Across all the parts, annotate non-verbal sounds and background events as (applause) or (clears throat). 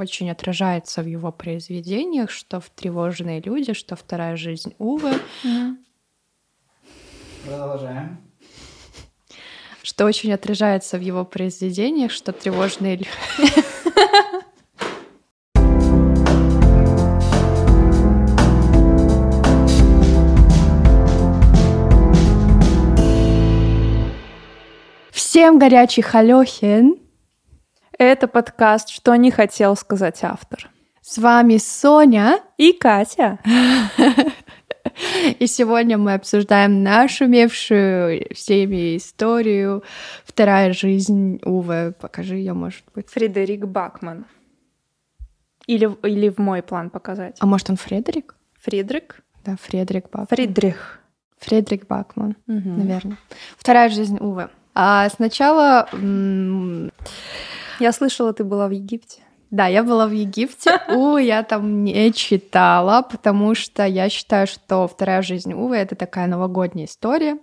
очень отражается в его произведениях, что в «Тревожные люди», что «Вторая жизнь Увы». Продолжаем. Что очень отражается в его произведениях, что «Тревожные люди». Всем горячий халёхин! Это подкаст «Что не хотел сказать автор». С вами Соня, И Катя. (laughs) и сегодня мы обсуждаем нашумевшую всеми историю «Вторая жизнь Увы». Покажи ее, может быть. Фредерик Бакман. Или, или в мой план показать. А может, он Фредерик? Фридрик? Да, Фредерик Бакман. Фридрих. Фредерик Бакман, Мгм. наверное. «Вторая жизнь Увы». А сначала... м, Я слышала, ты была в Египте. Да, я была в Египте. (laughs) Увы, я там не читала, потому что я считаю, что «Вторая жизнь Увы» — это такая новогодняя история.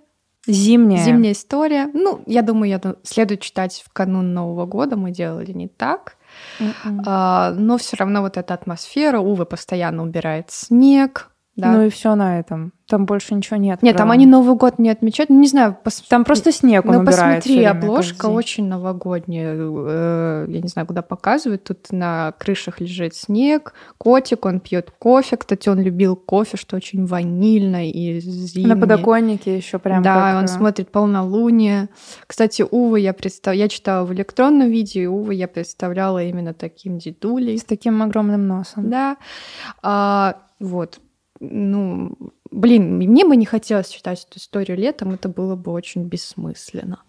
Зимняя. Зимняя история. Ну, я думаю, я ду- следует читать в канун Нового года. Мы делали не так. Мгм. А, но все равно вот эта атмосфера. Увы, постоянно убирает снег. Да. Ну и все на этом. Там больше ничего нет. Нет, там правда. они Новый год не отмечают. Ну, не знаю, пос- Там просто снег, он Ну, посмотри, обложка каждый очень новогодняя. Э, Я не знаю, куда показывают. Тут на крышах лежит снег, котик, он пьет кофе. Кстати, он любил кофе, что очень ванильно и зимнее. На подоконнике еще прям да, как, он э, смотрит полнолуние. Кстати, Увы я представ... я читала в электронном виде, и Увы я представляла именно таким дедулей. с таким огромным носом. Да. А, вот. Ну, блин, мне бы не хотелось читать эту историю летом, это было бы очень бессмысленно.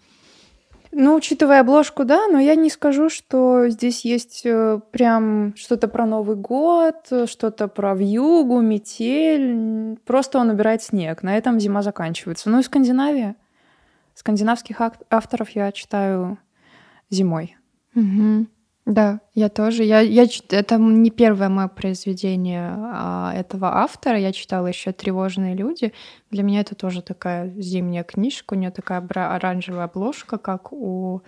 Ну, учитывая обложку, да, но я не скажу, что здесь есть э, прям что-то про Новый год, что-то про вьюгу, метель. Просто он убирает снег. На этом зима заканчивается. Ну и Скандинавия. Скандинавских авторов я читаю зимой. Мгм. Да, я тоже. Я, я, это не первое мое произведение а, этого автора. Я читала еще «Тревожные люди». Для меня это тоже такая зимняя книжка. У нее такая оранжевая обложка, как у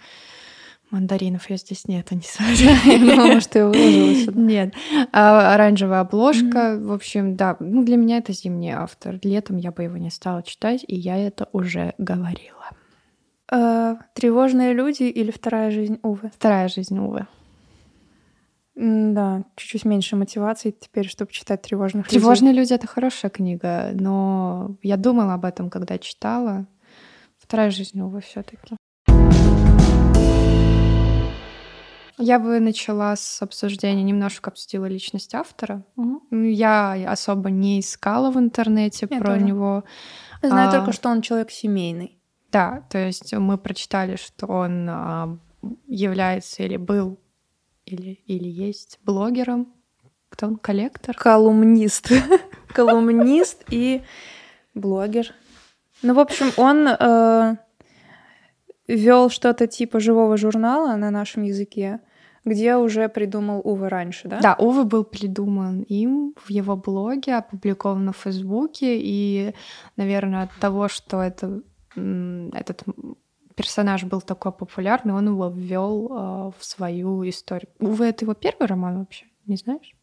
мандаринов. Я здесь нет, они Я думала, что я выложила. Нет. А, оранжевая обложка. В общем, да. Ну, для меня это зимний автор. Летом я бы его не стала читать, и я это уже говорила. Э, Тревожные люди или вторая жизнь Увы. Вторая жизнь, увы. Да, чуть-чуть меньше мотивации теперь, чтобы читать тревожных людей. Тревожные люди это хорошая книга, но я думала об этом, когда читала. Вторая жизнь, увы, все-таки. Я бы начала с обсуждения, немножко обсудила личность автора. Ну, Я особо не искала в интернете Я про тоже. него. Я знаю А, только, что он человек семейный. Да, то есть мы прочитали, что он а, является или был, или, или есть блогером. Кто он? Коллектор? Колумнист. (laughs) Колумнист и блогер. Ну, в общем, он вел что-то типа живого журнала на нашем языке, где уже придумал Увы раньше, да? Да, Увы был придуман им в его блоге, опубликован в Фейсбуке, и, наверное, от того, что это, этот персонаж был такой популярный, он его ввел а, в свою историю. Увы, это его первый роман вообще, не знаешь?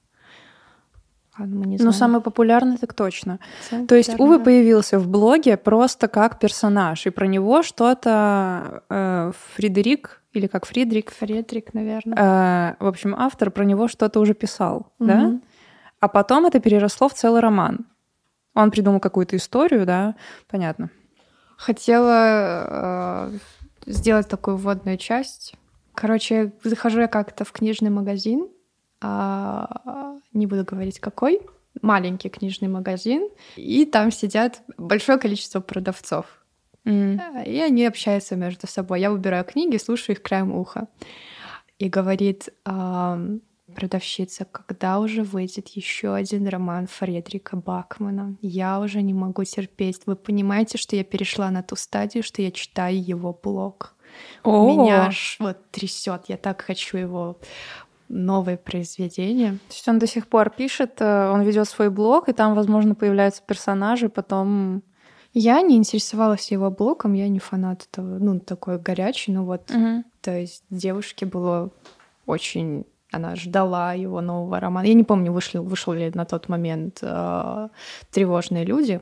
Ладно, мы не Ну, знаем. самый популярный так точно. Самый То есть Увы да. появился в блоге просто как персонаж, и про него что-то э, Фредерик, или как Фридрик, Фредерик, наверное. э, в общем, автор про него что-то уже писал, да? Мгм. А потом это переросло в целый роман. Он придумал какую-то историю, да, понятно. Хотела э, сделать такую вводную часть. Короче, захожу я как-то в книжный магазин, а, не буду говорить какой, маленький книжный магазин, и там сидят большое количество продавцов. М. И они общаются между собой. Я выбираю книги, слушаю их краем уха. И говорит ам, продавщица, когда уже выйдет еще один роман Фредрика Бакмана? Я уже не могу терпеть. Вы понимаете, что я перешла на ту стадию, что я читаю его блог. О, Меня аж вот трясет. Я так хочу его новое произведение. То есть он до сих пор пишет, э, он ведет свой блог, и там, возможно, появляются персонажи, потом... Я не интересовалась его блогом, я не фанат этого, ну, такой горячий, ну вот, Мгм. то есть девушке было очень она ждала его нового романа. Я не помню, вышли, вышел ли на тот момент э, «Тревожные люди»,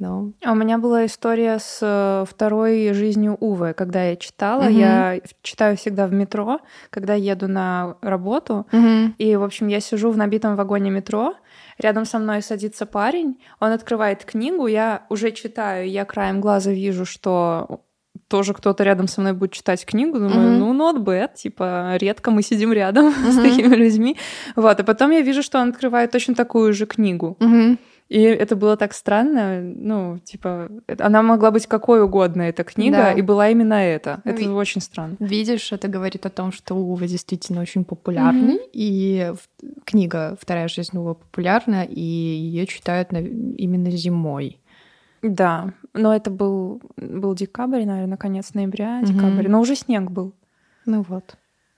но... А у меня была история с э, второй жизнью Увы. Когда я читала, угу. я читаю всегда в метро, когда еду на работу. Угу. И, в общем, я сижу в набитом вагоне метро, рядом со мной садится парень, он открывает книгу, я уже читаю, я краем глаза вижу, что тоже кто-то рядом со мной будет читать книгу, думаю, mm-hmm. ну, not bad, типа, редко мы сидим рядом mm-hmm. (laughs) с такими людьми. Вот, и потом я вижу, что он открывает точно такую же книгу. Mm-hmm. И это было так странно, ну, типа, она могла быть какой угодно, эта книга, да. и была именно это. Это Ви- очень странно. Видишь, это говорит о том, что Ува действительно очень популярный, mm-hmm. и книга «Вторая жизнь Ува» популярна, и ее читают именно зимой. Да, но это был, был декабрь, наверное, конец ноября, декабрь, mm-hmm. но уже снег был. Ну вот.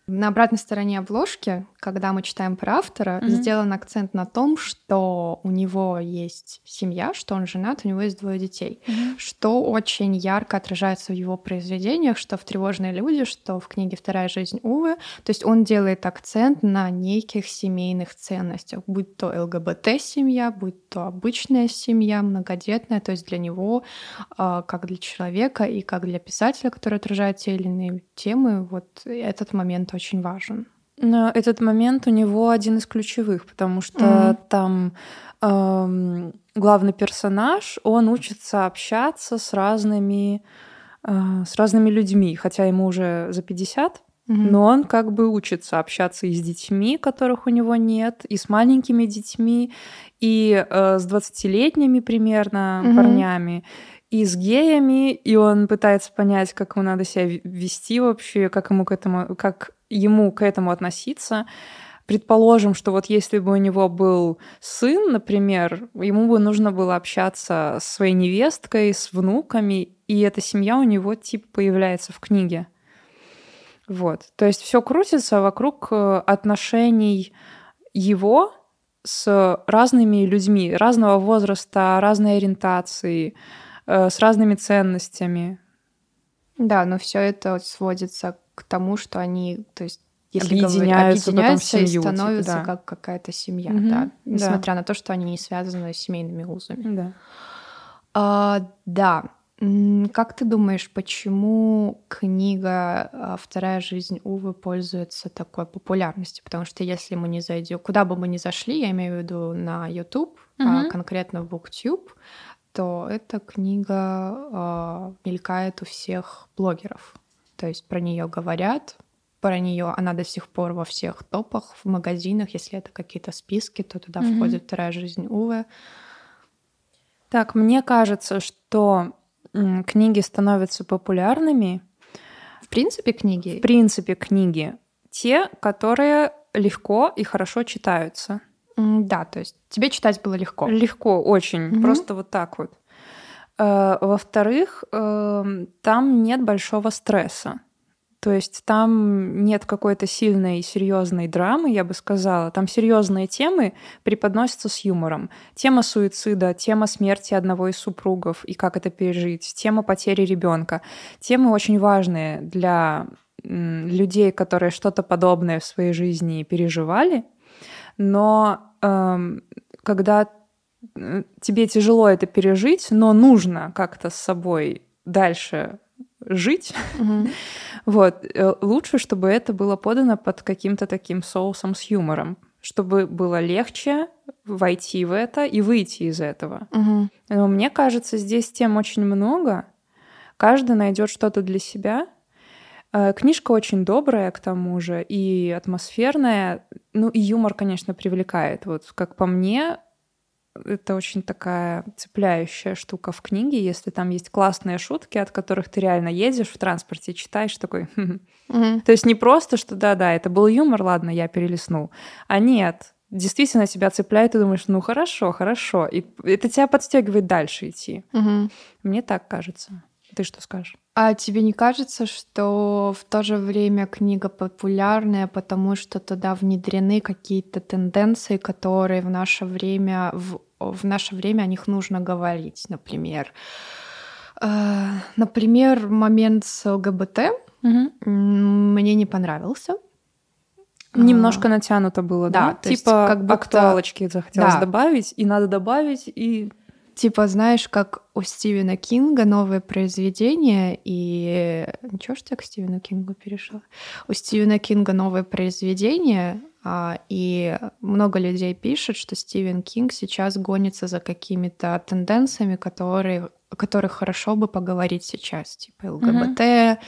На обратной стороне обложки, когда мы читаем про автора, mm-hmm. сделан акцент на том, что у него есть семья, что он женат, у него есть двое детей, mm-hmm. что очень ярко отражается в его произведениях, что в «Тревожные люди», что в книге «Вторая жизнь Увы». То есть он делает акцент на неких семейных ценностях, будь то ЛГБТ-семья, будь то обычная семья, многодетная. То есть для него, а, как для человека и как для писателя, который отражает те или иные темы, вот этот момент очень важен. Но этот момент у него один из ключевых, потому что mm-hmm. там эм, главный персонаж, он учится общаться с разными, э, с разными людьми, хотя ему уже за 50, mm-hmm. но он как бы учится общаться и с детьми, которых у него нет, и с маленькими детьми, и э, с 20-летними примерно mm-hmm. парнями и с геями, и он пытается понять, как ему надо себя вести вообще, как ему к этому, как ему к этому относиться. Предположим, что вот если бы у него был сын, например, ему бы нужно было общаться с своей невесткой, с внуками, и эта семья у него типа появляется в книге. Вот. То есть все крутится вокруг э, отношений его с разными людьми разного возраста, разной ориентации, э, с разными ценностями. Да, но все это сводится к тому, что они, то есть если объединяются, объединяются и семью, становятся типа, да. как какая-то семья, угу, да, несмотря да. на то, что они не связаны с семейными узами. Да. А, да. Как ты думаешь, почему книга а, «Вторая жизнь Увы» пользуется такой популярностью? Потому что если мы не зайдем, куда бы мы ни зашли, я имею в виду на YouTube, угу. а конкретно в BookTube, то эта книга а, мелькает у всех блогеров. То есть про нее говорят, про нее она до сих пор во всех топах, в магазинах, если это какие-то списки, то туда mm-hmm. входит вторая жизнь Увы. Так, мне кажется, что книги становятся популярными. В принципе, книги. В принципе, книги. Те, которые легко и хорошо читаются. Да, то есть тебе читать было легко. Легко, очень. Угу. Просто вот так вот. Э, во-вторых, эм, там нет большого стресса. То есть там нет какой-то сильной серьезной драмы, я бы сказала. Там серьезные темы преподносятся с юмором. Тема суицида, тема смерти одного из супругов и как это пережить, тема потери ребенка. Темы очень важные для людей, которые что-то подобное в своей жизни переживали. Но эм, когда тебе тяжело это пережить, но нужно как-то с собой дальше жить. Mm-hmm. (laughs) вот. Э, лучше, чтобы это было подано под каким-то таким соусом с юмором, чтобы было легче войти в это и выйти из этого. Mm-hmm. Но мне кажется, здесь тем очень много. Каждый найдет что-то для себя. Э, книжка очень добрая, к тому же, и атмосферная. Ну, и юмор, конечно, привлекает. Вот, как по мне, это очень такая цепляющая штука в книге, если там есть классные шутки, от которых ты реально едешь в транспорте, читаешь такой. То есть не просто, что да-да, это был юмор, ладно, я перелистнул, а нет, действительно тебя цепляет, и думаешь, ну хорошо, хорошо, и это тебя подстегивает дальше идти. Угу. Мне так кажется. Ты что скажешь? А тебе не кажется, что в то же время книга популярная, потому что туда внедрены какие-то тенденции, которые в наше время в, в наше время о них нужно говорить, например, э, например, момент с ЛГБТ угу. мне не понравился. Немножко натянуто было, да? Да, то есть типа как будто- актуалочки захотелось Да. добавить, и надо добавить, и... Типа, знаешь, как у Стивена Кинга новое произведение, и... Ничего, что я к Стивену Кингу перешла? У Стивена Кинга новое произведение, а, и много людей пишет, что Стивен Кинг сейчас гонится за какими-то тенденциями, которые, о которых хорошо бы поговорить сейчас, типа ЛГБТ,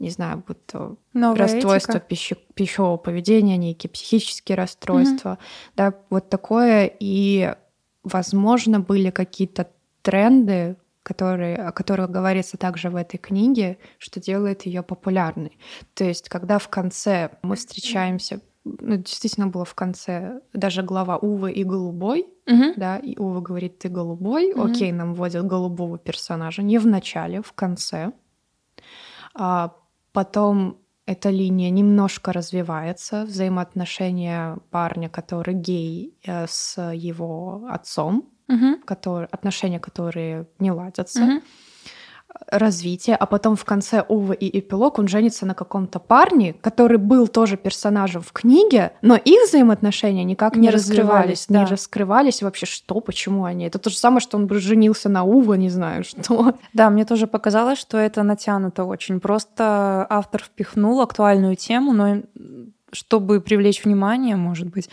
не знаю, будто Новая расстройства этика. пищи- пищевого поведения, некие психические расстройства, да, вот такое. И, возможно, были какие-то тренды, которые, о которых говорится также в этой книге, что делает ее популярной. То есть, когда в конце мы встречаемся, ну, действительно было в конце даже глава Увы и Голубой, Мгм. да, и Ува говорит, ты голубой, Мгм. окей, нам вводят голубого персонажа, не в начале, в конце. А потом эта линия немножко развивается, взаимоотношения парня, который гей, э, с его отцом, Мгм. который, отношения, которые не ладятся, Мгм. Развитие, а потом в конце Увы и эпилог он женится на каком-то парне, который был тоже персонажем в книге, но их взаимоотношения никак не, Не раскрывались, раскрывались, не да. раскрывались вообще, что, почему они. Это то же самое, что он бы женился на Ува, не знаю, (laughs) что. Да, мне тоже показалось, что это натянуто очень. Просто автор впихнул актуальную тему, но чтобы привлечь внимание, может быть.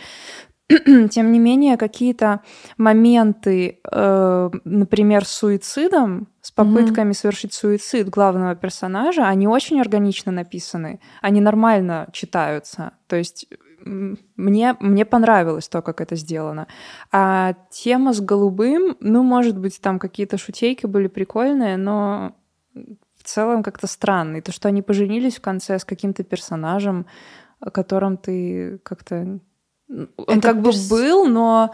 (clears throat) Тем не менее, какие-то моменты, э, например, с суицидом, с попытками совершить суицид главного персонажа, они очень органично написаны, они нормально читаются. То есть мне, мне понравилось то, как это сделано. А тема с голубым, ну, может быть, там какие-то шутейки были прикольные, но в целом как-то странно. И то, что они поженились в конце с каким-то персонажем, о котором ты как-то... Он Это как бы перс- был, но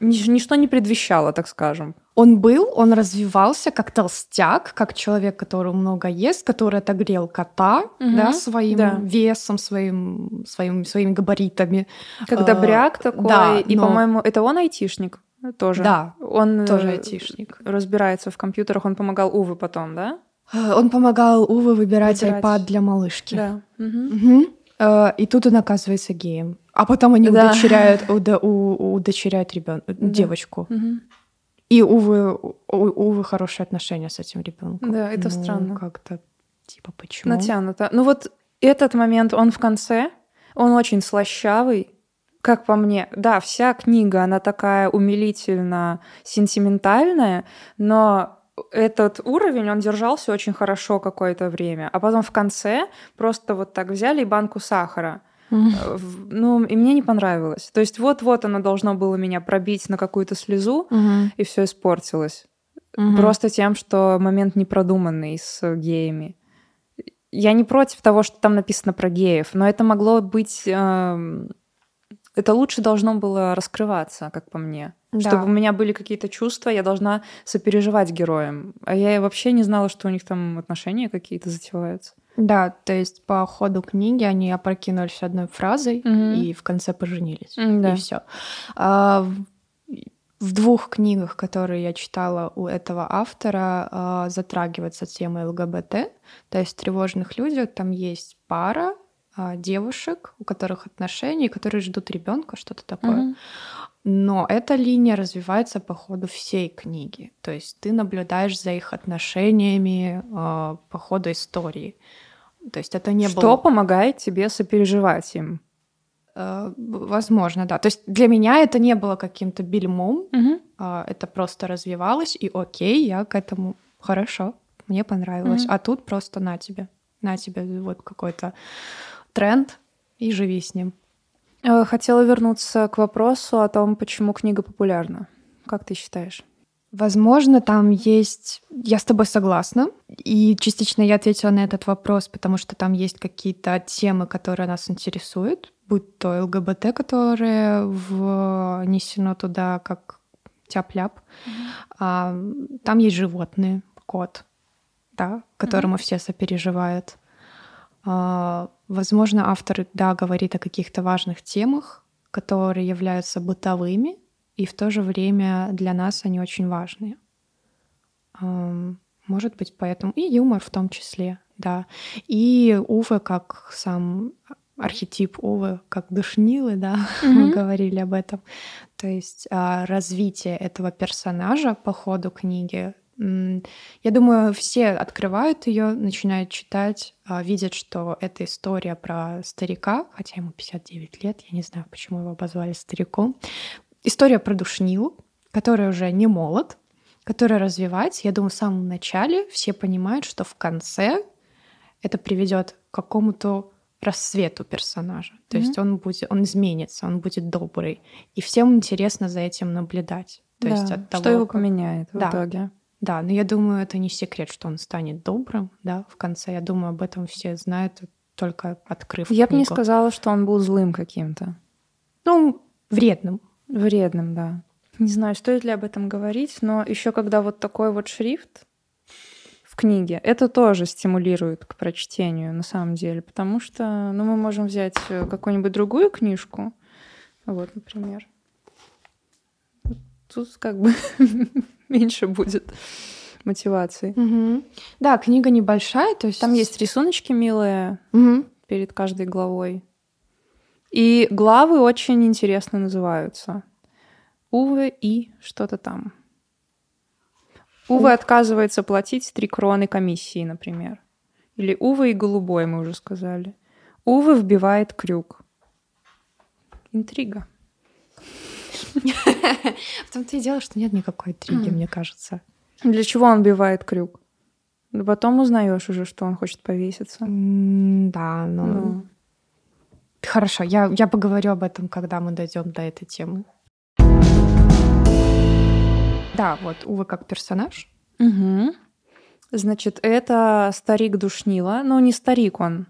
нич- ничто не предвещало, так скажем. Он был, он развивался как толстяк, как человек, который много ест, который отогрел кота, Мгм, да, своим да. весом, своим, своим, своими габаритами. Как А, добряк такой. да, и, но- по-моему, это он айтишник тоже. Да, Он тоже э, айтишник. разбирается в компьютерах, он помогал Увы потом, да? Э, Он помогал Уве выбирать, Выбирать. iPad для малышки. Да. Мгм. Мгм. Э, И тут он оказывается геем. А потом они Да. удочеряют, уда- у- удочеряют ребен... девочку. Мгм. И Увы, у Увы хорошие отношения с этим ребенком. Да, это странно. Как-то типа почему? Натянуто. Ну вот этот момент, он в конце, он очень слащавый, как по мне. Да, вся книга, она такая умилительно сентиментальная, но этот уровень, он держался очень хорошо какое-то время. А потом в конце просто вот так взяли и банку сахара. Э, в- Ну, и мне не понравилось. То есть вот-вот оно должно было меня пробить на какую-то слезу, Мгм. и все испортилось. Мгм. Просто тем, что момент непродуманный с геями. Я не против того, что там написано про геев, но это могло быть... эм, Это лучше должно было раскрываться, как по мне. Да. Чтобы у меня были какие-то чувства, я должна сопереживать героям. А я вообще не знала, что у них там отношения какие-то затеваются. Да, то есть по ходу книги они опрокинулись одной фразой Мгм. и в конце поженились. Да. И все. в, в двух книгах, которые я читала у этого автора, а, затрагивается тема ЛГБТ. То есть в тревожных людях там есть пара а, девушек, у которых отношения, которые ждут ребенка, что-то такое. Мгм. Но эта линия развивается по ходу всей книги. То есть ты наблюдаешь за их отношениями а, по ходу истории. То есть это не Что было... помогает тебе сопереживать им? Э, Возможно, да. То есть для меня это не было каким-то бельмом, Мгм. а, это просто развивалось, и окей, я к этому хорошо, мне понравилось. Мгм. А тут просто на тебе, на тебе вот какой-то тренд, и живи с ним. Э, Хотела вернуться к вопросу о том, почему книга популярна. Как ты считаешь? Возможно, там есть... Я с тобой согласна. И частично я ответила на этот вопрос, потому что там есть какие-то темы, которые нас интересуют, будь то ЛГБТ, которое внесено туда как тяп-ляп. А, там есть животные, кот, да, которому все сопереживают. А, возможно, автор, да, говорит о каких-то важных темах, которые являются бытовыми, и в то же время для нас они очень важные. Может быть, поэтому и юмор в том числе, да. И Уве, как сам архетип Увы как душнилы, да, mm-hmm. (laughs) мы говорили об этом. То есть а, развитие этого персонажа по ходу книги. Я думаю, все открывают ее, начинают читать, а, видят, что это история про старика, хотя ему 59 лет, я не знаю, почему его обозвали стариком. История про душнилу, который уже не молод, который развивается. Я думаю, в самом начале все понимают, что в конце это приведет к какому-то рассвету персонажа. То mm-hmm. есть он будет, он изменится, он будет добрый, и всем интересно за этим наблюдать. То да, есть от того, что его как... поменяет в да. итоге. Да, но я думаю, это не секрет, что он станет добрым, да, в конце. Я думаю, об этом все знают, только открыв. Я бы не сказала, что он был злым каким-то. Ну, вредным. Вредным, да. Не знаю, стоит ли об этом говорить, но еще когда вот такой вот шрифт в книге, это тоже стимулирует к прочтению на самом деле, потому что, ну, мы можем взять э, какую-нибудь другую книжку, вот, например. Тут как бы (laughs) (laughs) меньше будет мотивации. Угу. Да, книга небольшая, то есть там есть рисуночки милые угу. перед каждой главой. И главы очень интересно называются. Увы и что-то там. Увы отказывается платить три кроны комиссии, например. Или Увы и голубой, мы уже сказали. Увы вбивает крюк. Интрига. (laughs) В том-то и дело, что нет никакой интриги, мне кажется. Для чего он вбивает крюк? Да потом узнаешь уже, что он хочет повеситься. Да, но... Ну. Хорошо, я, я поговорю об этом, когда мы дойдем до этой темы. Да, вот Увы как персонаж. Угу. Значит, это старик Душнила, но не старик он.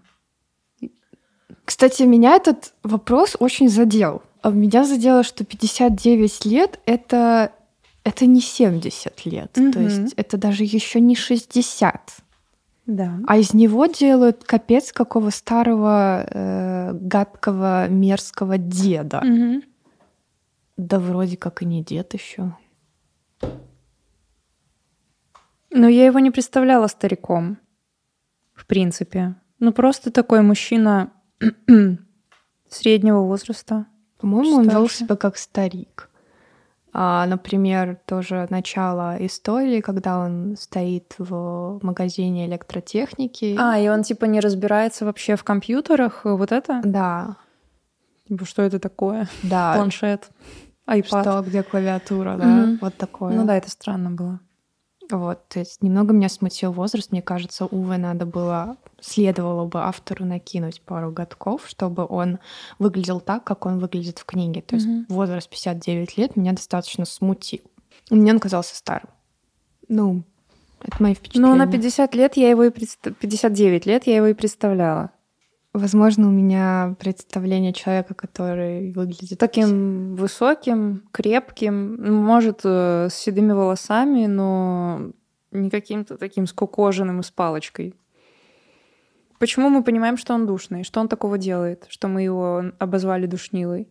Кстати, меня этот вопрос очень задел. А меня задело, что 59 лет это это не 70 лет, угу. то есть это даже еще не 60. Да. А из него делают капец какого старого э, гадкого мерзкого деда. Угу. Да вроде как и не дед еще. Но я его не представляла стариком, в принципе. Ну, просто такой мужчина (clears throat) среднего возраста. По-моему, он вел себя как старик. А, например, тоже начало истории, когда он стоит в магазине электротехники. А, и он типа не разбирается вообще в компьютерах, вот это? Да. Типа, что это такое? Да. Планшет, iPad. Что, где клавиатура, да? Mm-hmm. Вот такое. Ну да, это странно было. Вот, то есть немного меня смутил возраст. Мне кажется, Уве надо было, следовало бы автору накинуть пару годков, чтобы он выглядел так, как он выглядит в книге. То есть mm-hmm. возраст 59 лет меня достаточно смутил. Мне он казался старым. Ну, это мои впечатления. Ну, на 50 лет я его и предста... 59 лет я его и представляла. Возможно, у меня представление человека, который выглядит таким высоким, крепким, может, э, с седыми волосами, но не каким-то таким скукоженным и с палочкой. Почему мы понимаем, что он душный? Что он такого делает, что мы его обозвали душнилой?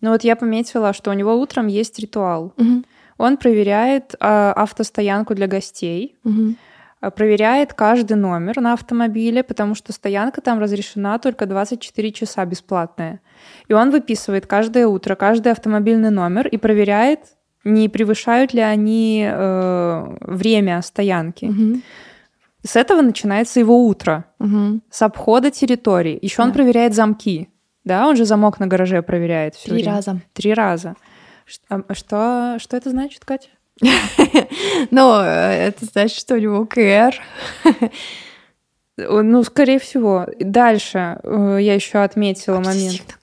Ну вот я пометила, что у него утром есть ритуал. Угу. Он проверяет э, автостоянку для гостей. Угу проверяет каждый номер на автомобиле, потому что стоянка там разрешена только 24 часа бесплатная. И он выписывает каждое утро каждый автомобильный номер и проверяет, не превышают ли они э, время стоянки. Угу. С этого начинается его утро, угу. с обхода территории. Еще да. он проверяет замки. Да, он же замок на гараже проверяет. Три время. раза. Три раза. А, что, что это значит, Катя? (laughs) Но э, это значит, что у него КР. Ну, скорее всего. Дальше э, я еще отметила момент.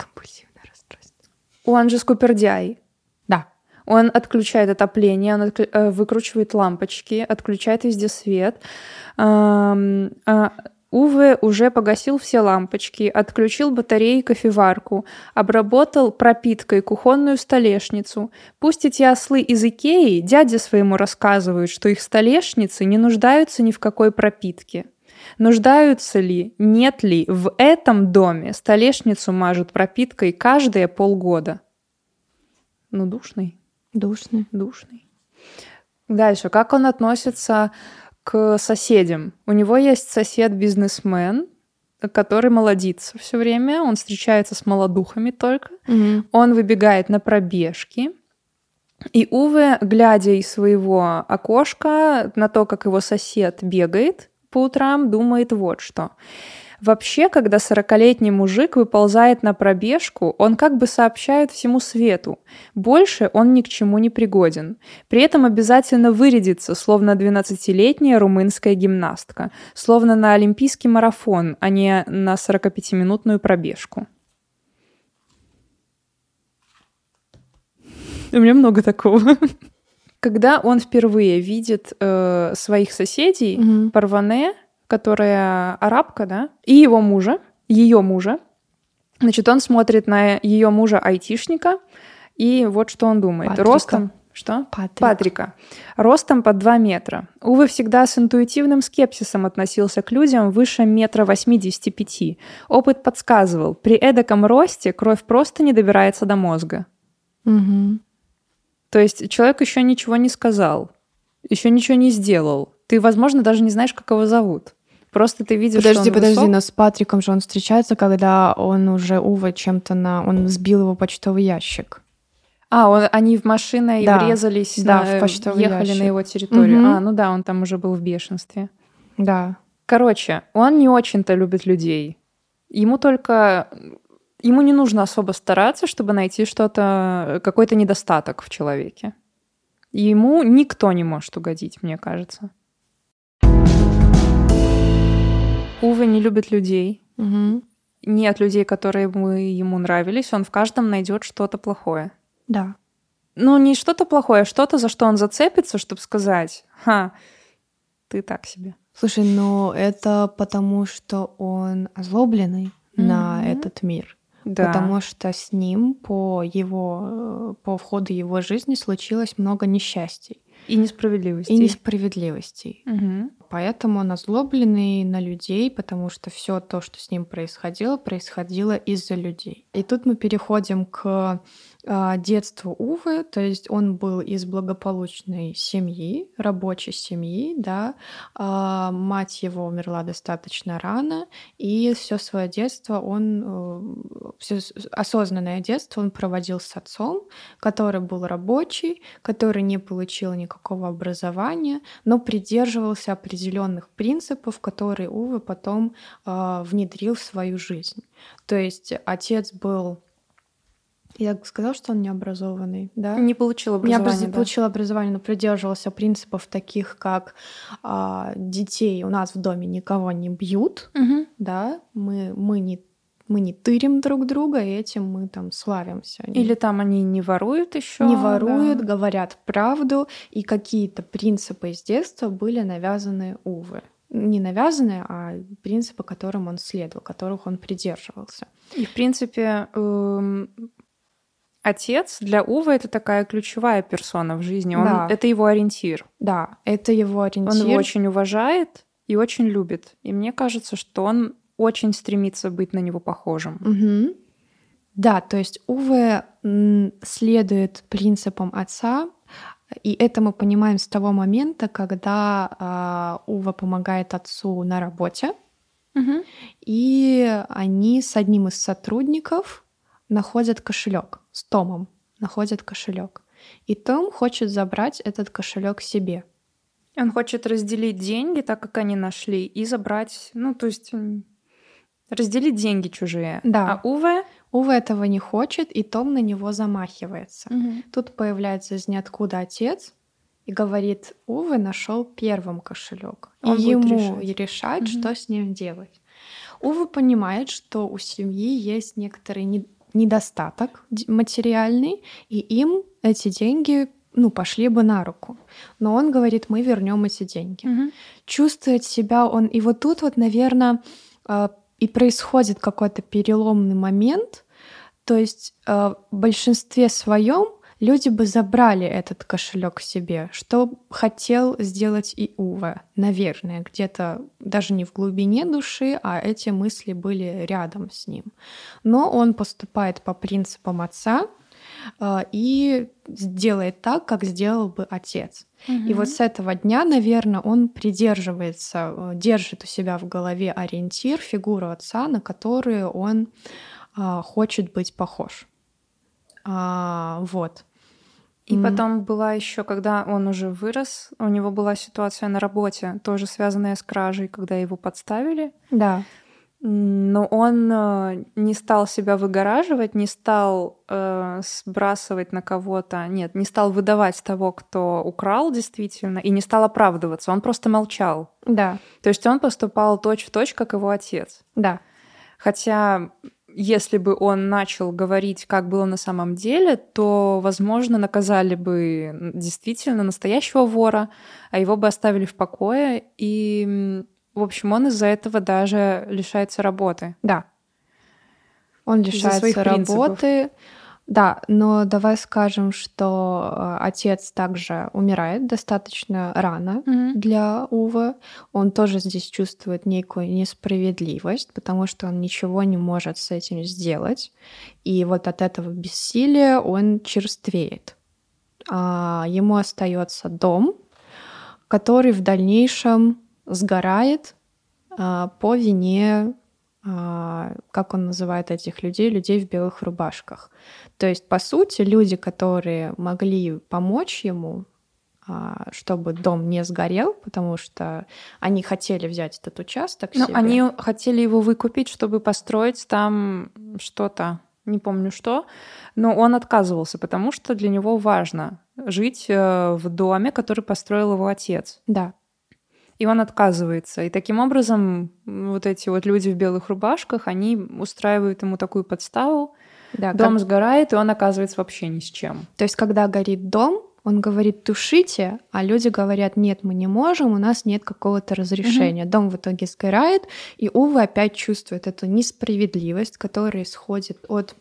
Он же скупердяй. Да. Он отключает отопление, он отк... Э, выкручивает лампочки, отключает везде свет. Уве уже погасил все лампочки, отключил батареи кофеварку, обработал пропиткой кухонную столешницу. Пусть эти ослы из Икеи дяде своему рассказывают, что их столешницы не нуждаются ни в какой пропитке. Нуждаются ли, нет ли в этом доме столешницу мажут пропиткой каждые полгода? Ну, душный. Душный. Душный. Дальше. Как он относится к соседям. У него есть сосед-бизнесмен, который молодится все время, он встречается с молодухами только, Мгм. он выбегает на пробежки, и Уве, глядя из своего окошка на то, как его сосед бегает по утрам, думает вот что. Вообще, когда 40-летний мужик выползает на пробежку, он как бы сообщает всему свету. Больше он ни к чему не пригоден. При этом обязательно вырядится, словно 12-летняя румынская гимнастка. Словно на олимпийский марафон, а не на 45-минутную пробежку. У меня много такого. Когда он впервые видит э, своих соседей, Мгм. Парване, которая арабка, да, и его мужа, ее мужа. Значит, он смотрит на ее мужа айтишника, и вот что он думает. Патрика. Ростом... Что? Патрик. Патрика. Ростом под 2 метра. Увы, всегда с интуитивным скепсисом относился к людям выше метра 85. Опыт подсказывал, при эдаком росте кровь просто не добирается до мозга. Мгм. То есть человек еще ничего не сказал, еще ничего не сделал. Ты, возможно, даже не знаешь, как его зовут. Просто ты видишь, Подожди, что он подожди, высок. но с Патриком же он встречается, когда он уже Ува чем-то на... Он сбил его почтовый ящик. А, он, они в машиной Да, врезались, да, на- в почтовый ехали ящик. на его территорию. Мгм. А, ну да, он там уже был в бешенстве. Да. Короче, он не очень-то любит людей. Ему только... Ему не нужно особо стараться, чтобы найти что-то, какой-то недостаток в человеке. Ему никто не может угодить, мне кажется. Уве не любит людей. Мгм. Нет людей, которые ему, ему нравились. Он в каждом найдет что-то плохое. Да. Ну, не что-то плохое, а что-то, за что он зацепится, чтобы сказать, ха, ты так себе. Слушай, ну это потому, что он озлобленный на Мгм. этот мир. Да. Потому что с ним по его, по входу его жизни случилось много несчастий И несправедливости. и несправедливостей. Мгм. Поэтому он озлобленный на людей, потому что все то, что с ним происходило, происходило из-за людей. И тут мы переходим к а, детству Увы, то есть он был из благополучной семьи, рабочей семьи, да, А, мать его умерла достаточно рано, и все свое детство он, все осознанное детство он проводил с отцом, который был рабочий, который не получил никакого образования, но придерживался определенных принципов, которые Уве потом э, внедрил в свою жизнь. То есть отец был, я сказала, что он необразованный, да? Не получил Не образование. образ- да. получил образование, но придерживался принципов таких, как а, детей у нас в доме никого не бьют, Мгм. да, мы, мы не мы не тырим друг друга, и этим мы там славимся. Или там они не воруют еще. не воруют, говорят правду, и какие-то принципы из детства были навязаны Увы. Не навязаны, а принципы, которым он следовал, которых он придерживался. И, в принципе, эм, отец для Увы это такая ключевая персона в жизни. Он, Да. Это его ориентир. Да, это его Он ориентир. его очень уважает и очень любит. И мне кажется, что он очень стремится быть на него похожим. Мгм. Да, то есть Уве следует принципам отца, и это мы понимаем с того момента, когда а, Ува помогает отцу на работе, Мгм. и они с одним из сотрудников находят кошелек с Томом, находят кошелек. И Том хочет забрать этот кошелек себе. Он хочет разделить деньги, так как они нашли, и забрать, ну, то есть разделить деньги чужие. Да. А Уве... Ува этого не хочет, и Том на него замахивается. Тут появляется из ниоткуда отец и говорит, Уве нашел первым кошелек. И Он будет ему решать. решать, Мгм. что с ним делать. Уве понимает, что у семьи есть некоторый не- недостаток материальный, и им эти деньги ну, пошли бы на руку. Но он говорит, мы вернем эти деньги. Мгм. Чувствует себя он... И вот тут вот, наверное, и происходит какой-то переломный момент. То есть э, в большинстве своем люди бы забрали этот кошелек себе, что хотел сделать и Ува, наверное, где-то даже не в глубине души, а эти мысли были рядом с ним. Но он поступает по принципам отца, а, и делает так, как сделал бы отец. Угу. И вот с этого дня, наверное, он придерживается, э, держит у себя в голове ориентир, фигуру отца, на которую он а, хочет быть похож. А, вот. И mm. потом была еще, когда он уже вырос, у него была ситуация на работе, тоже связанная с кражей, когда его подставили. Да. Но он э, не стал себя выгораживать, не стал э, сбрасывать на кого-то, нет, не стал выдавать того, кто украл действительно, и не стал оправдываться. Он просто молчал. Да. То есть он поступал точь в точь, как его отец. Да. Хотя если бы он начал говорить, как было на самом деле, то, возможно, наказали бы действительно настоящего вора, а его бы оставили в покое. И, в общем, он из-за этого даже лишается работы. Да. Он лишается работы. Принципов. Да, но давай скажем, что э, отец также умирает достаточно рано mm-hmm. для Увы. Он тоже здесь чувствует некую несправедливость, потому что он ничего не может с этим сделать. И вот от этого бессилия он черствеет. А ему остается дом, который в дальнейшем сгорает а, по вине как он называет этих людей, людей в белых рубашках. То есть, по сути, люди, которые могли помочь ему, а, чтобы дом не сгорел, потому что они хотели взять этот участок. Ну, они хотели его выкупить, чтобы построить там что-то, не помню что, но он отказывался, потому что для него важно жить э, в доме, который построил его отец. Да и он отказывается. И таким образом вот эти вот люди в белых рубашках, они устраивают ему такую подставу. Да, дом как... сгорает, и он оказывается вообще ни с чем. То есть, когда горит дом, он говорит тушите, а люди говорят нет, мы не можем, у нас нет какого-то разрешения. Угу. Дом в итоге сгорает, и Ува опять чувствует эту несправедливость, которая исходит от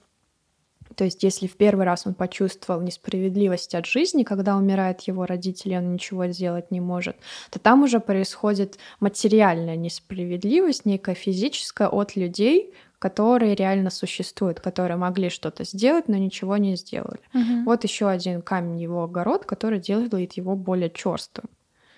то есть если в первый раз он почувствовал несправедливость от жизни, когда умирают его родители, он ничего сделать не может, то там уже происходит материальная несправедливость, некая физическая от людей, которые реально существуют, которые могли что-то сделать, но ничего не сделали. Угу. Вот еще один камень его огород, который делает его более черствым.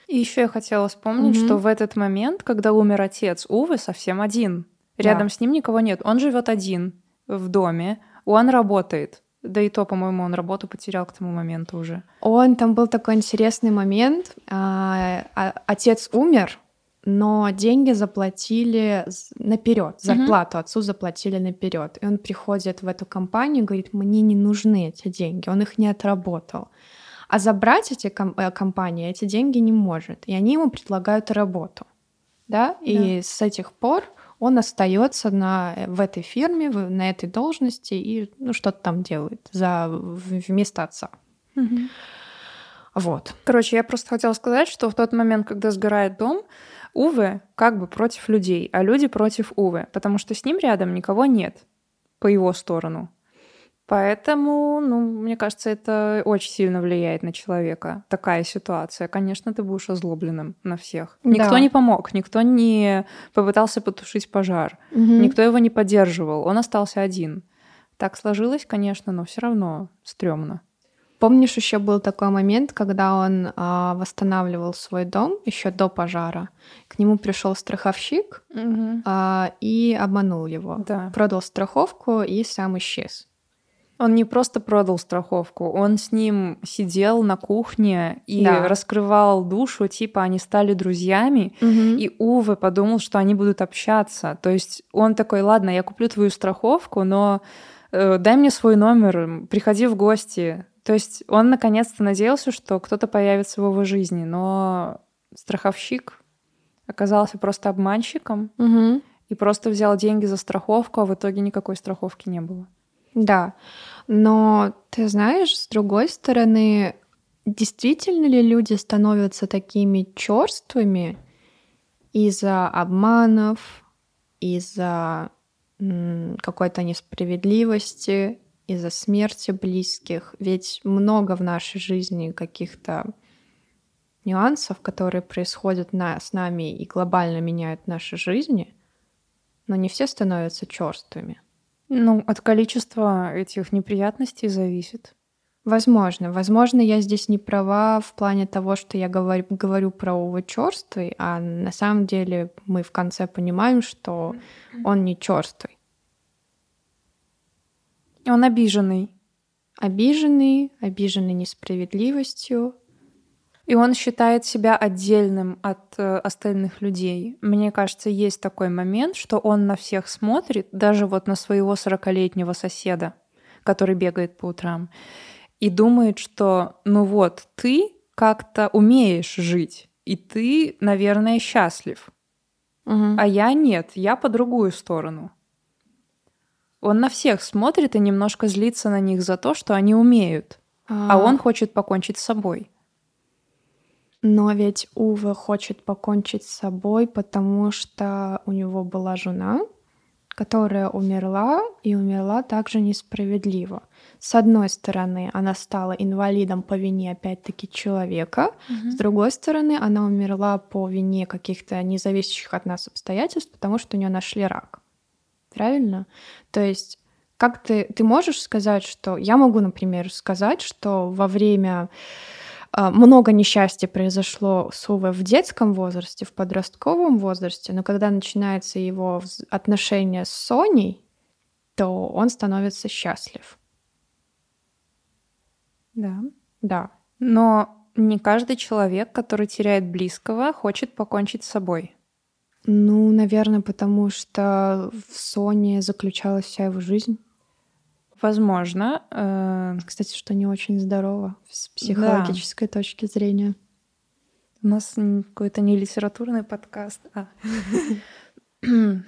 И еще я хотела вспомнить, угу. что в этот момент, когда умер отец Увы, совсем один. Рядом да. с ним никого нет. Он живет один в доме. Он работает. Да и то, по-моему, он работу потерял к тому моменту уже. Он, там был такой интересный момент. А, а, отец умер, но деньги заплатили наперед, зарплату uh-huh. отцу заплатили наперед. И он приходит в эту компанию и говорит, мне не нужны эти деньги, он их не отработал. А забрать эти ком- э, компании эти деньги не может. И они ему предлагают работу. Да? да. И с этих пор он остается на, э, в этой фирме, на этой должности и ну, что-то там делает за, вместо отца. Угу. Вот. Короче, я просто хотела сказать, что в тот момент, когда сгорает дом, Увы как бы против людей, а люди против Увы, потому что с ним рядом никого нет по его сторону. Поэтому, ну, мне кажется, это очень сильно влияет на человека. Такая ситуация. Конечно, ты будешь озлобленным на всех. Никто да. не помог, никто не попытался потушить пожар, угу. никто его не поддерживал. Он остался один. Так сложилось, конечно, но все равно стрёмно. Помнишь, еще был такой момент, когда он а, восстанавливал свой дом еще до пожара. К нему пришел страховщик угу. а, и обманул его. Да. Продал страховку и сам исчез. Он не просто продал страховку, он с ним сидел на кухне и да. раскрывал душу, типа они стали друзьями, угу. и Уве подумал, что они будут общаться. То есть он такой, ладно, я куплю твою страховку, но э, дай мне свой номер, приходи в гости. То есть он наконец-то надеялся, что кто-то появится в его жизни, но страховщик оказался просто обманщиком угу. и просто взял деньги за страховку, а в итоге никакой страховки не было. Да, но ты знаешь, с другой стороны, действительно ли люди становятся такими черствыми из-за обманов, из-за какой-то несправедливости, из-за смерти близких? Ведь много в нашей жизни каких-то нюансов, которые происходят на, с нами и глобально меняют наши жизни, но не все становятся черствыми. Ну, от количества этих неприятностей зависит. Возможно. Возможно, я здесь не права в плане того, что я говорю, говорю про Ува черствый, а на самом деле мы в конце понимаем, что он не черствый. Он обиженный. Обиженный, обиженный несправедливостью. И он считает себя отдельным от э, остальных людей. Мне кажется, есть такой момент, что он на всех смотрит, даже вот на своего 40-летнего соседа, который бегает по утрам и думает, что ну вот, ты как-то умеешь жить, и ты, наверное, счастлив. Угу. А я нет, я по другую сторону. Он на всех смотрит и немножко злится на них за то, что они умеют. А, а он хочет покончить с собой. Но ведь Ува хочет покончить с собой, потому что у него была жена, которая умерла, и умерла также несправедливо. С одной стороны, она стала инвалидом по вине, опять-таки, человека. Мгм. С другой стороны, она умерла по вине каких-то независящих от нас обстоятельств, потому что у нее нашли рак. Правильно? То есть как ты, ты можешь сказать, что... Я могу, например, сказать, что во время... а, Много несчастья произошло с Увой в детском возрасте, в подростковом возрасте, но когда начинается его отношение с Соней, то он становится счастлив. Да. Да. Но не каждый человек, который теряет близкого, хочет покончить с собой. Ну, наверное, потому что в Соне заключалась вся его жизнь. Возможно. э, Кстати, что не очень здорово с психологической точки зрения. У нас какой-то не литературный подкаст, а (clears throat)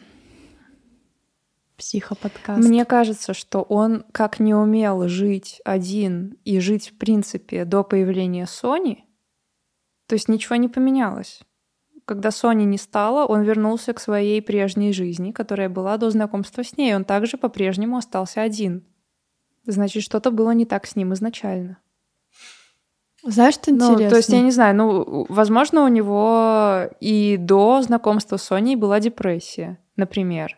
Психоподкаст. Мне кажется, что он как не умел жить один и жить в принципе до появления Сони, то есть ничего не поменялось. Когда Сони не стало, он вернулся к своей прежней жизни, которая была до знакомства с ней. Он также по-прежнему остался один. Значит, что-то было не так с ним изначально. Знаешь, что Ну, интересно? то есть, я не знаю, ну, возможно, у него и до знакомства с Соней была депрессия, например.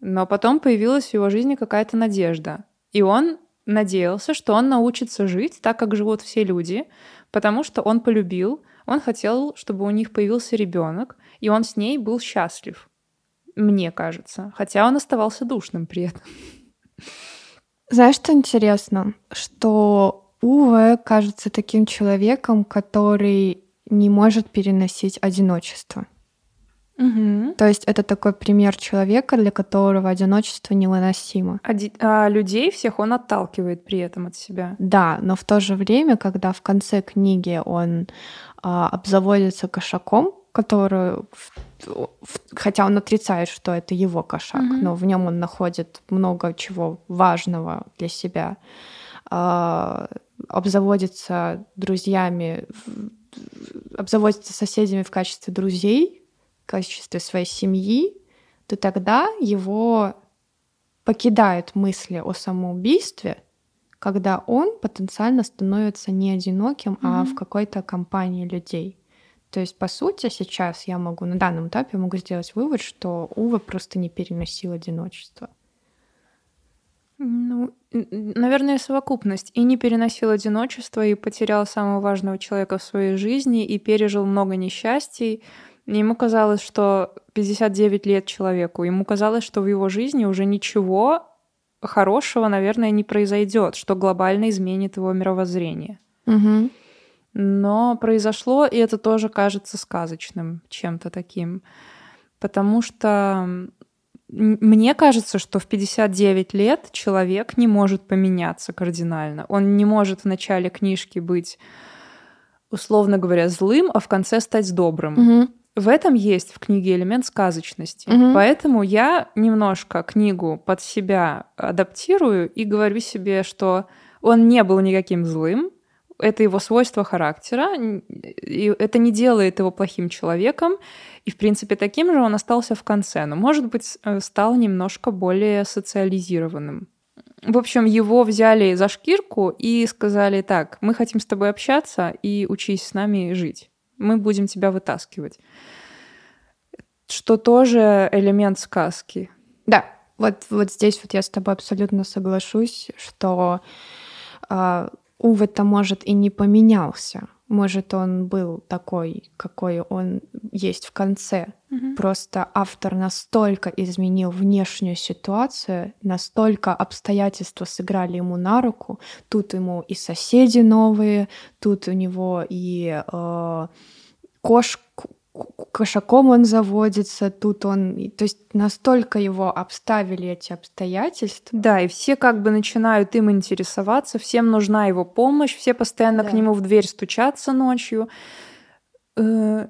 Но потом появилась в его жизни какая-то надежда. И он надеялся, что он научится жить так, как живут все люди, потому что он полюбил, он хотел, чтобы у них появился ребенок, и он с ней был счастлив. Мне кажется. Хотя он оставался душным при этом. Знаешь, что интересно? Что Уве кажется таким человеком, который не может переносить одиночество. То есть это такой пример человека, для которого одиночество невыносимо. А, ди- а людей всех он отталкивает при этом от себя. Да, но в то же время, когда в конце книги он а, обзаводится кошаком, который, хотя он отрицает, что это его кошак, Мгм. но в нем он находит много чего важного для себя, а, обзаводится друзьями, обзаводится соседями в качестве друзей, в качестве своей семьи, то тогда его покидают мысли о самоубийстве, когда он потенциально становится не одиноким, а Мгм. в какой-то компании людей. То есть, по сути, сейчас я могу, на данном этапе я могу сделать вывод, что Ува просто не переносил одиночество. Ну, наверное, совокупность. И не переносил одиночество, и потерял самого важного человека в своей жизни, и пережил много несчастий. Ему казалось, что 59 лет человеку, ему казалось, что в его жизни уже ничего хорошего, наверное, не произойдет, что глобально изменит его мировоззрение. Угу. Но произошло, и это тоже кажется сказочным чем-то таким. Потому что мне кажется, что в 59 лет человек не может поменяться кардинально. Он не может в начале книжки быть, условно говоря, злым, а в конце стать добрым. Угу. В этом есть в книге элемент сказочности. Мгм. Поэтому я немножко книгу под себя адаптирую и говорю себе, что он не был никаким злым, это его свойство характера, и это не делает его плохим человеком, и, в принципе, таким же он остался в конце, но, может быть, э, стал немножко более социализированным. В общем, его взяли за шкирку и сказали, так, мы хотим с тобой общаться и учись с нами жить. Мы будем тебя вытаскивать. Что тоже элемент сказки. Да, вот, вот здесь вот я с тобой абсолютно соглашусь, что э, Уве-то, может, и не поменялся. Может, он был такой, какой он есть в конце. Мгм. Просто автор настолько изменил внешнюю ситуацию, настолько обстоятельства сыграли ему на руку. Тут ему и соседи новые, тут у него и э, кош, к- к- кошаком он заводится, тут он... То есть настолько его обставили эти обстоятельства. Да, и все как бы начинают им интересоваться, всем нужна его помощь, все постоянно к Да. нему в дверь стучатся ночью. Э,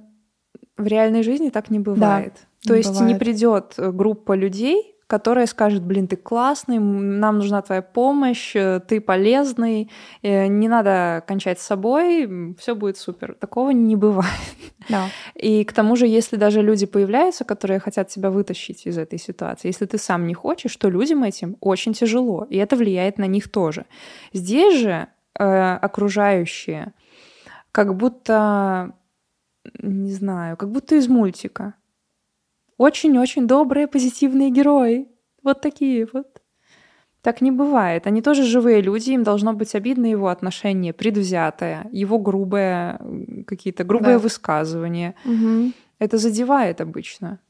В реальной жизни так не бывает. То не есть не бывает. придет э, группа людей, которая скажет, блин, ты классный, нам нужна твоя помощь, э, ты полезный, э, не надо кончать с собой, все будет супер. Такого не бывает. Да. И к тому же, если даже люди появляются, которые хотят тебя вытащить из этой ситуации, если ты сам не хочешь, то людям этим очень тяжело, и это влияет на них тоже. Здесь же э, окружающие как будто, не знаю, как будто из мультика. Очень-очень добрые, позитивные герои. Вот такие вот. Так не бывает. Они тоже живые люди, им должно быть обидно его отношение предвзятое, его грубые какие-то грубые Да. высказывания. Мгм. Это задевает обычно.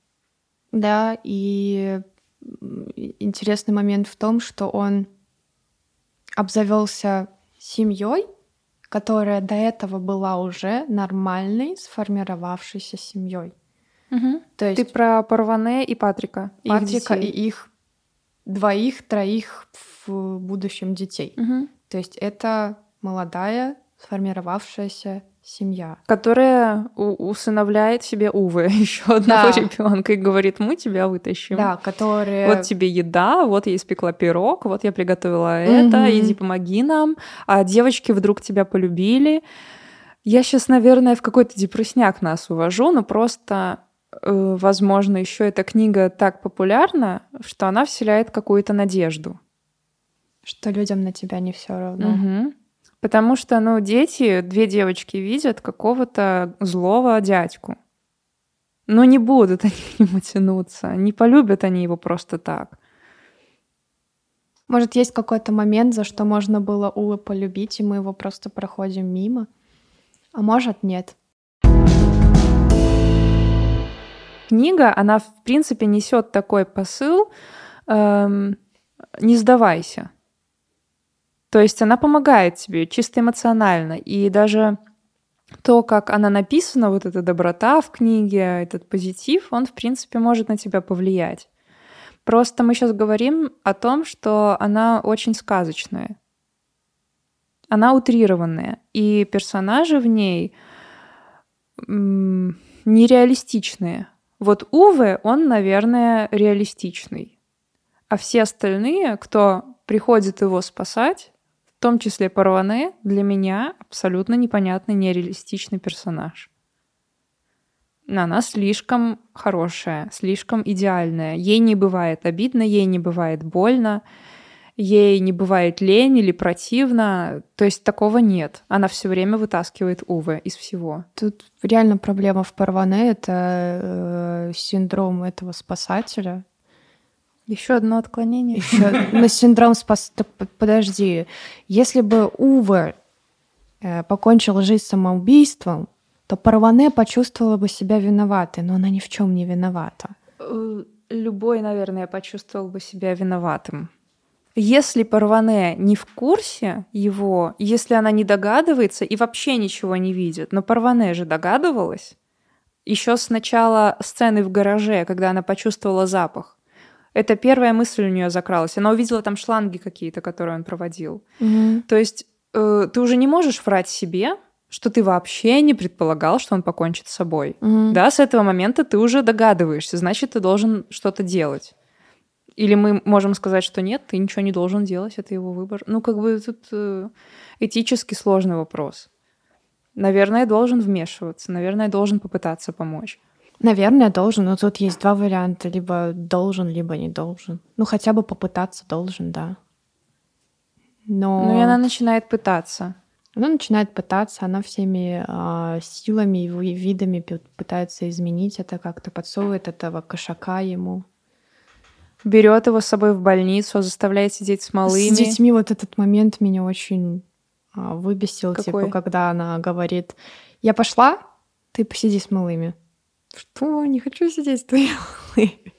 Да, и интересный момент в том, что он обзавелся семьей, которая до этого была уже нормальной, сформировавшейся семьей. То есть Ты про Парване и Патрика. их Патрика и детей. их двоих, троих в будущем детей. Мгм. То есть это молодая, сформировавшаяся семья. Которая усыновляет себе Увы, (laughs) еще одного Да. ребенка, и говорит, мы тебя вытащим. Да, которые... Вот тебе еда, вот я испекла пирог, вот я приготовила это, Мгм. иди помоги нам. А девочки вдруг тебя полюбили. Я сейчас, наверное, в какой-то депрессняк нас увожу, но просто, возможно, еще эта книга так популярна, что она вселяет какую-то надежду. Что людям на тебя не все равно. Мгм. Потому что, ну, дети, две девочки видят какого-то злого дядьку. Но не будут они к нему тянуться, не полюбят они его просто так. Может, есть какой-то момент, за что можно было Улы полюбить, и мы его просто проходим мимо? А может, нет. Книга, она, в принципе, несет такой посыл эм, «не сдавайся». То есть она помогает тебе чисто эмоционально. И даже то, как она написана, вот эта доброта в книге, этот позитив, он, в принципе, может на тебя повлиять. Просто мы сейчас говорим о том, что она очень сказочная. Она утрированная. И персонажи в ней нереалистичные. Вот Уве, он, наверное, реалистичный. А все остальные, кто приходит его спасать, в том числе Парване, для меня абсолютно непонятный, нереалистичный персонаж. Она слишком хорошая, слишком идеальная. Ей не бывает обидно, ей не бывает больно, ей не бывает лень или противно. То есть такого нет. Она все время вытаскивает Уве из всего. Тут реально проблема в Парване — это э, синдром этого спасателя. Еще одно отклонение. Еще (laughs) на синдром спас... Подожди. Если бы Уве э, покончил жизнь самоубийством, то Парване почувствовала бы себя виноватой, но она ни в чем не виновата. Э, Любой, наверное, почувствовал бы себя виноватым. Если Парване не в курсе его, если она не догадывается и вообще ничего не видит, но Парване же догадывалась, еще с начала сцены в гараже, когда она почувствовала запах, это первая мысль у нее закралась. Она увидела там шланги какие-то, которые он проводил. То есть э, ты уже не можешь врать себе, что ты вообще не предполагал, что он покончит с собой. Мгм. Да, с этого момента ты уже догадываешься, значит, ты должен что-то делать. Или мы можем сказать, что нет, ты ничего не должен делать, это его выбор. Ну, как бы тут э, этически сложный вопрос. Наверное, должен вмешиваться, наверное, должен попытаться помочь. Наверное, должен, но тут есть два варианта. Либо должен, либо не должен. Ну, хотя бы попытаться должен, да. Но Ну, и она начинает пытаться. она начинает пытаться, она всеми а, силами и ви- видами пытается изменить это, как-то подсовывает этого кошака ему. Берет его с собой в больницу, заставляет сидеть с малыми. С детьми вот этот момент меня очень а, выбесил, типа, Какой? типа, когда она говорит, я пошла, ты посиди с малыми. Что? Не хочу сидеть с твоими малыми.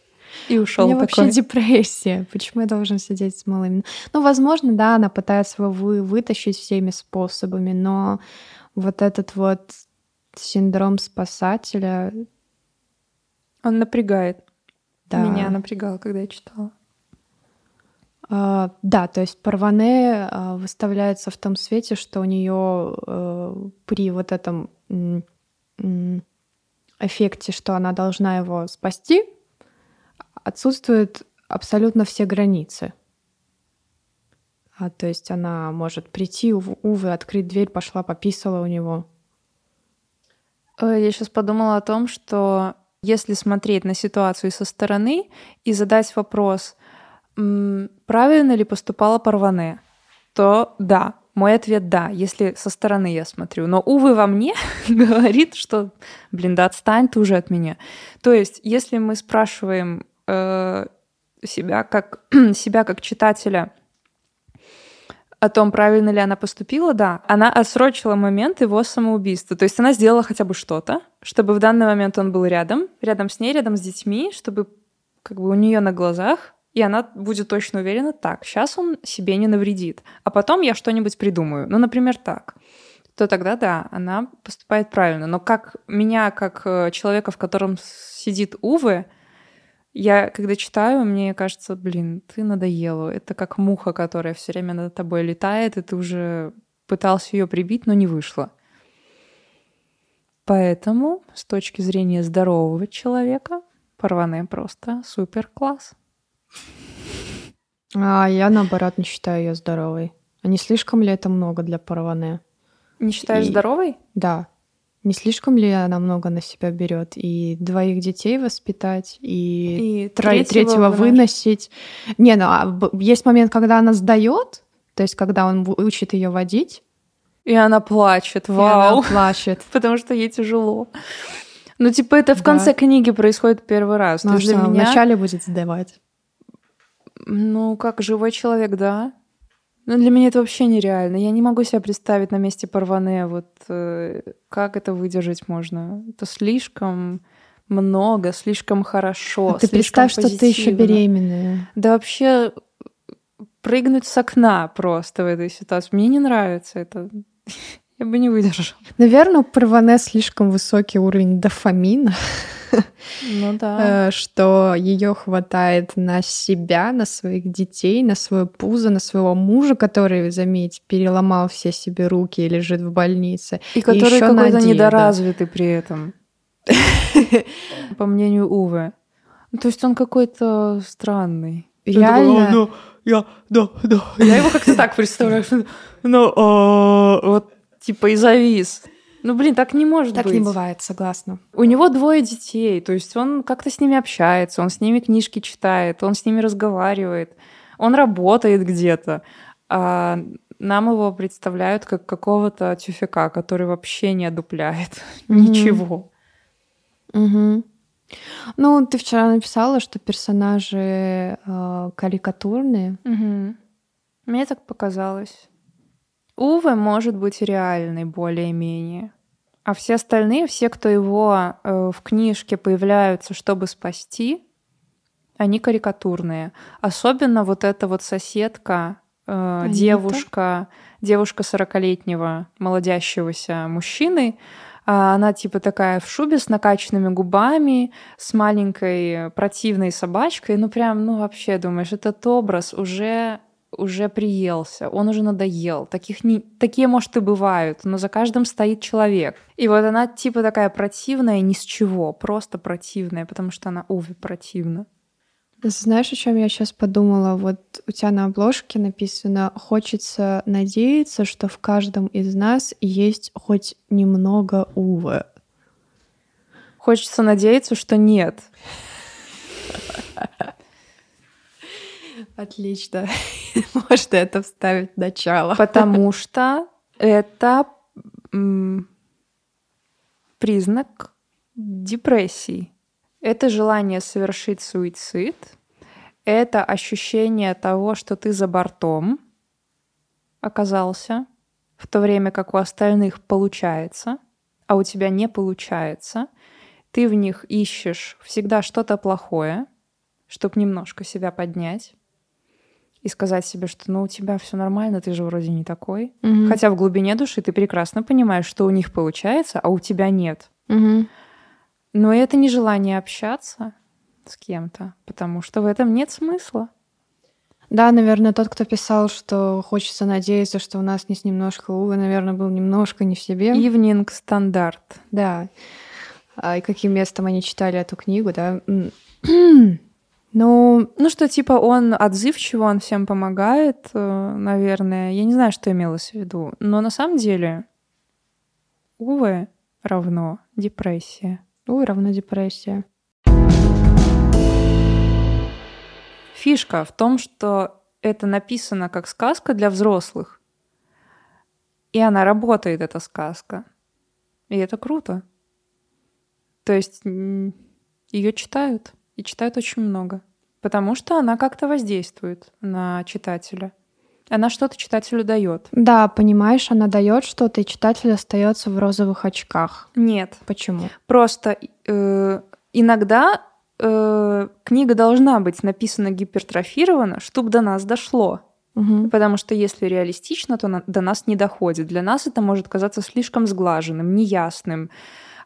И ушел У меня такой. вообще депрессия. Почему я должен сидеть с малыми? Ну, возможно, да, она пытается его вы, вытащить всеми способами, но вот этот вот синдром спасателя, Он напрягает. Да. Меня напрягало, когда я читала. А, да, то есть Парване а, выставляется в том свете, что у нее при вот этом эффекте, что она должна его спасти, отсутствуют абсолютно все границы. А, то есть она может прийти, ув- увы, открыть дверь, пошла, пописала у него. Э, Я сейчас подумала о том, что если смотреть на ситуацию со стороны и задать вопрос, правильно ли поступала Парване, то да, мой ответ да, если со стороны я смотрю. Но, увы, во мне (laughs) говорит, что, блин, да отстань ты уже от меня. То есть, если мы спрашиваем э, себя, как, (clears throat) себя как читателя, о том, правильно ли она поступила, да, она отсрочила момент его самоубийства. То есть она сделала хотя бы что-то, чтобы в данный момент он был рядом, рядом с ней, рядом с детьми, чтобы как бы у нее на глазах, и она будет точно уверена, так, сейчас он себе не навредит, а потом я что-нибудь придумаю. Ну, например, так то тогда да, она поступает правильно. Но как меня, как э, человека, в котором сидит Увы, я, когда читаю, мне кажется, блин, ты надоела. Это как муха, которая все время над тобой летает, и ты уже пытался ее прибить, но не вышло. Поэтому, с точки зрения здорового человека, Парване просто супер класс. А я, наоборот, не считаю ее здоровой. А не слишком ли это много для Парване? Не считаешь И- здоровой? Да. Не слишком ли она много на себя берет? И двоих детей воспитать, и, И тро- третьего, вынос- выносить. Не, ну а есть момент, когда она сдает, то есть когда он учит ее водить, И она плачет, и вау. она плачет. (laughs) потому что ей тяжело. Ну, типа, это в Да. конце книги происходит первый раз. Ну, а что, меня, вначале будет сдавать. ну, как живой человек, да. Но для меня это вообще нереально. Я не могу себя представить на месте Парване. Вот э, как это выдержать можно? Это слишком много, слишком хорошо. А ты слишком представь, что ты еще позитивно. беременная. Да вообще прыгнуть с окна просто в этой ситуации. Мне не нравится это. Я бы не выдержала. Наверное, у Парване слишком высокий уровень дофамина, Ну да. э, что ее хватает на себя, на своих детей, на свое пузо, на своего мужа, который, заметь, переломал все себе руки и лежит в больнице. И который какой-то недоразвитый при этом. По мнению Увы. Ну, То есть он какой-то странный. Реально. ну, я, да, да. Я его как-то так представляю. что, Ну, а, вот типа и завис. Ну, блин, так не может Так быть. не бывает, согласна. У него двое детей, то есть он как-то с ними общается, он с ними книжки читает, он с ними разговаривает, он работает где-то. А нам его представляют как какого-то тюфяка, который вообще не одупляет (laughs) Мгм. ничего. Мгм. Ну, ты вчера написала, что персонажи э, карикатурные. Мгм. Мне так показалось. Уве может быть реальный более-менее. А все остальные, все, кто его э, в книжке появляются, чтобы спасти, они карикатурные. Особенно вот эта вот соседка, э, Анита? девушка, девушка 40-летнего молодящегося мужчины. А Она типа такая в шубе с накачанными губами, с маленькой противной собачкой. Ну прям, ну вообще думаешь, этот образ уже уже приелся, он уже надоел. Таких не... Такие, может, и бывают, но за каждым стоит человек. И вот она типа такая противная ни с чего, просто противная, потому что она, увы, противна. Знаешь, о чем я сейчас подумала? Вот у тебя на обложке написано «Хочется надеяться, что в каждом из нас есть хоть немного Увы». Хочется надеяться, что нет. Отлично. (laughs) Можно это вставить в начало. Потому (laughs) что это признак депрессии. Это желание совершить суицид. Это ощущение того, что ты за бортом оказался, в то время как у остальных получается, а у тебя не получается. Ты в них ищешь всегда что-то плохое, чтобы немножко себя поднять и сказать себе, что ну у тебя все нормально, ты же вроде не такой. Мгм. Хотя в глубине души ты прекрасно понимаешь, что у них получается, а у тебя нет. Мгм. Но это не желание общаться с кем-то, потому что в этом нет смысла. Да, наверное, тот, кто писал, что хочется надеяться, что у нас не с немножко Увы, наверное, был немножко не в себе. Evening стандарт. Да. А, и каким местом они читали эту книгу, да? (clears throat) Ну, Ну что, типа, он отзывчиво, он всем помогает, э, наверное. Я не знаю, что имелось в виду. Но на самом деле, увы, равно депрессия. ой, равно депрессия. Фишка в том, что это написано как сказка для взрослых. И она работает, эта сказка. И это круто. То есть ее читают. И читают очень много. Потому что она как-то воздействует на читателя. Она что-то читателю дает. Да, понимаешь, она дает что-то, и читатель остается в розовых очках. Нет. Почему? Просто э, иногда э, книга должна быть написана гипертрофирована, чтобы до нас дошло. Мгм. Потому что если реалистично, то на- до нас не доходит. Для нас это может казаться слишком сглаженным, неясным.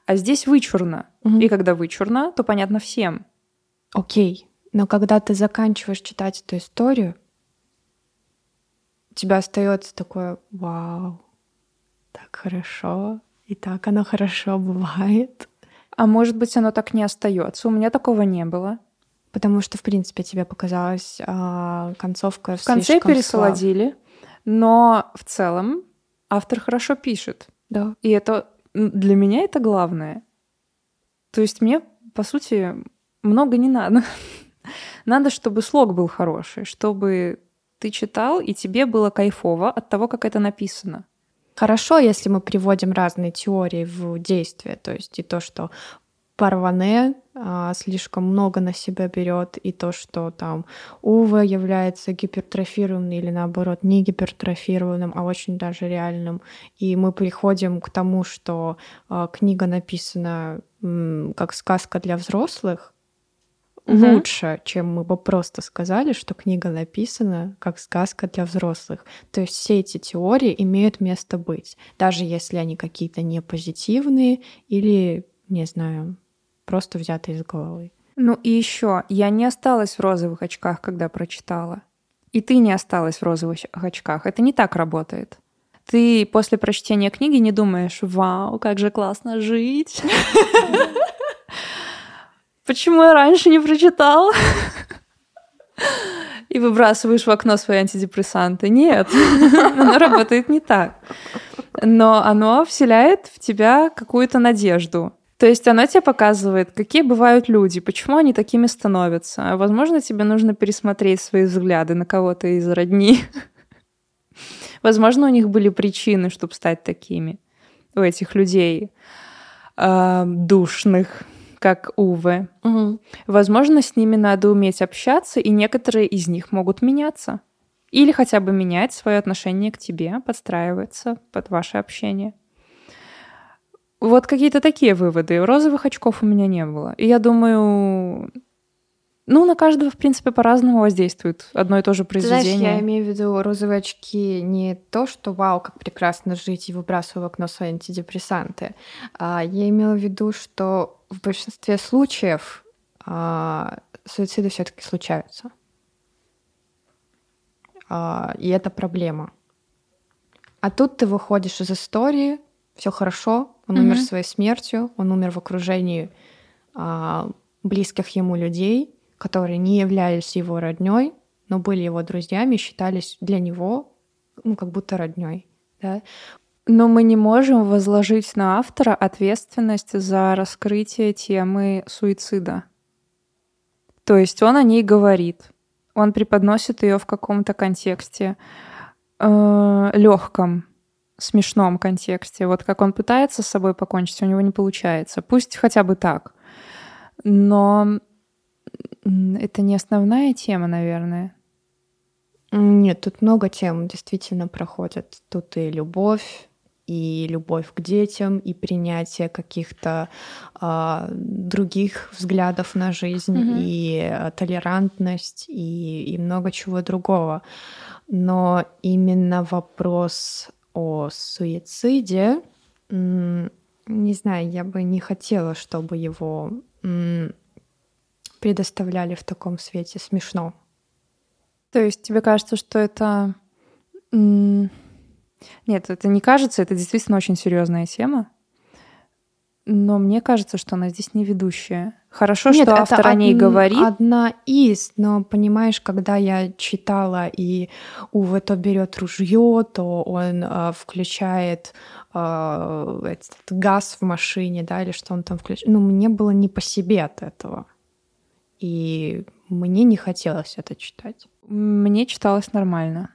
А здесь вычурно. Мгм. И когда вычурно, то понятно всем. Окей. Но когда ты заканчиваешь читать эту историю, у тебя остается такое «Вау, так хорошо, и так оно хорошо бывает». А может быть, оно так не остается. У меня такого не было. Потому что, в принципе, тебе показалась а, концовка В конце пересолодили, но в целом автор хорошо пишет. Да. И это для меня это главное. То есть мне, по сути, много не надо. (laughs) Надо, чтобы слог был хороший, чтобы ты читал, и тебе было кайфово от того, как это написано. Хорошо, если мы приводим разные теории в действие, то есть и то, что Парване а, слишком много на себя берет, и то, что там Ува является гипертрофированным или наоборот не гипертрофированным, а очень даже реальным. И мы приходим к тому, что а, книга написана м, как сказка для взрослых, Мгм. лучше, чем мы бы просто сказали, что книга написана как сказка для взрослых. То есть все эти теории имеют место быть, даже если они какие-то не позитивные или, не знаю, просто взятые из головы. Ну и еще, я не осталась в розовых очках, когда прочитала. И ты не осталась в розовых очках. Это не так работает. Ты после прочтения книги не думаешь, вау, как же классно жить. (laughs) Почему я раньше не прочитал? И выбрасываешь в окно свои антидепрессанты. Нет, (laughs) оно работает не так. Но оно вселяет в тебя какую-то надежду. То есть оно тебе показывает, какие бывают люди, почему они такими становятся. Возможно, тебе нужно пересмотреть свои взгляды на кого-то из родни. (laughs) Возможно, у них были причины, чтобы стать такими. У этих людей э, душных, как Уве. Возможно, с ними надо уметь общаться, и некоторые из них могут меняться. Или хотя бы менять свое отношение к тебе, подстраиваться под ваше общение. Вот какие-то такие выводы. Розовых очков у меня не было. И я думаю, ну, на каждого, в принципе, по-разному воздействует одно и то же Ты знаешь, произведение. я имею в виду розовые очки не то, что вау, как прекрасно жить и выбрасываю в окно свои антидепрессанты. А я имела в виду, что в большинстве случаев а, суициды все-таки случаются. А, и это проблема. А тут ты выходишь из истории, все хорошо, он умер Мгм. своей смертью, он умер в окружении а, близких ему людей, которые не являлись его родней, но были его друзьями, считались для него ну, как будто родней. Да? Но мы не можем возложить на автора ответственность за раскрытие темы суицида. То есть он о ней говорит, он преподносит ее в каком-то контексте легком, смешном контексте. Вот как он пытается с собой покончить, у него не получается. Пусть хотя бы так. Но это не основная тема, наверное. Нет, тут много тем действительно проходят. Тут и любовь, и любовь к детям, и принятие каких-то э, других взглядов на жизнь, mm-hmm. и э, толерантность, и, и много чего другого. Но именно вопрос о суициде, не знаю, я бы не хотела, чтобы его предоставляли в таком свете. Смешно. То есть тебе кажется, что это... Нет, это не кажется, это действительно очень серьезная тема. Но мне кажется, что она здесь не ведущая. Хорошо, Нет, что автор о ней говорит. Одна из, но понимаешь, когда я читала, и Уве то берет ружье, то он э, включает э, этот газ в машине, да, или что он там включает. Ну, мне было не по себе от этого. И мне не хотелось это читать. Мне читалось нормально.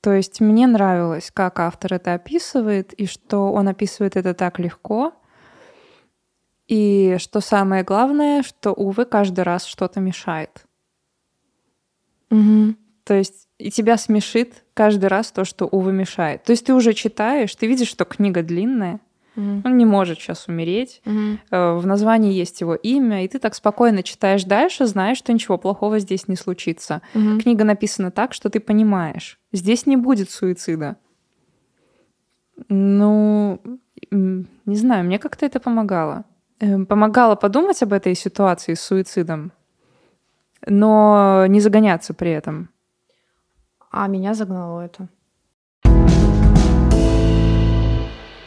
То есть мне нравилось, как автор это описывает, и что он описывает это так легко. И что самое главное, что, увы, каждый раз что-то мешает. Угу. То есть и тебя смешит каждый раз то, что, увы, мешает. То есть ты уже читаешь, ты видишь, что книга длинная, Mm-hmm. Он не может сейчас умереть. Mm-hmm. В названии есть его имя, и ты так спокойно читаешь дальше, знаешь, что ничего плохого здесь не случится. Mm-hmm. Книга написана так, что ты понимаешь, здесь не будет суицида. Ну, не знаю, мне как-то это помогало. Эм, помогало подумать об этой ситуации с суицидом, но не загоняться при этом. А меня загнало это.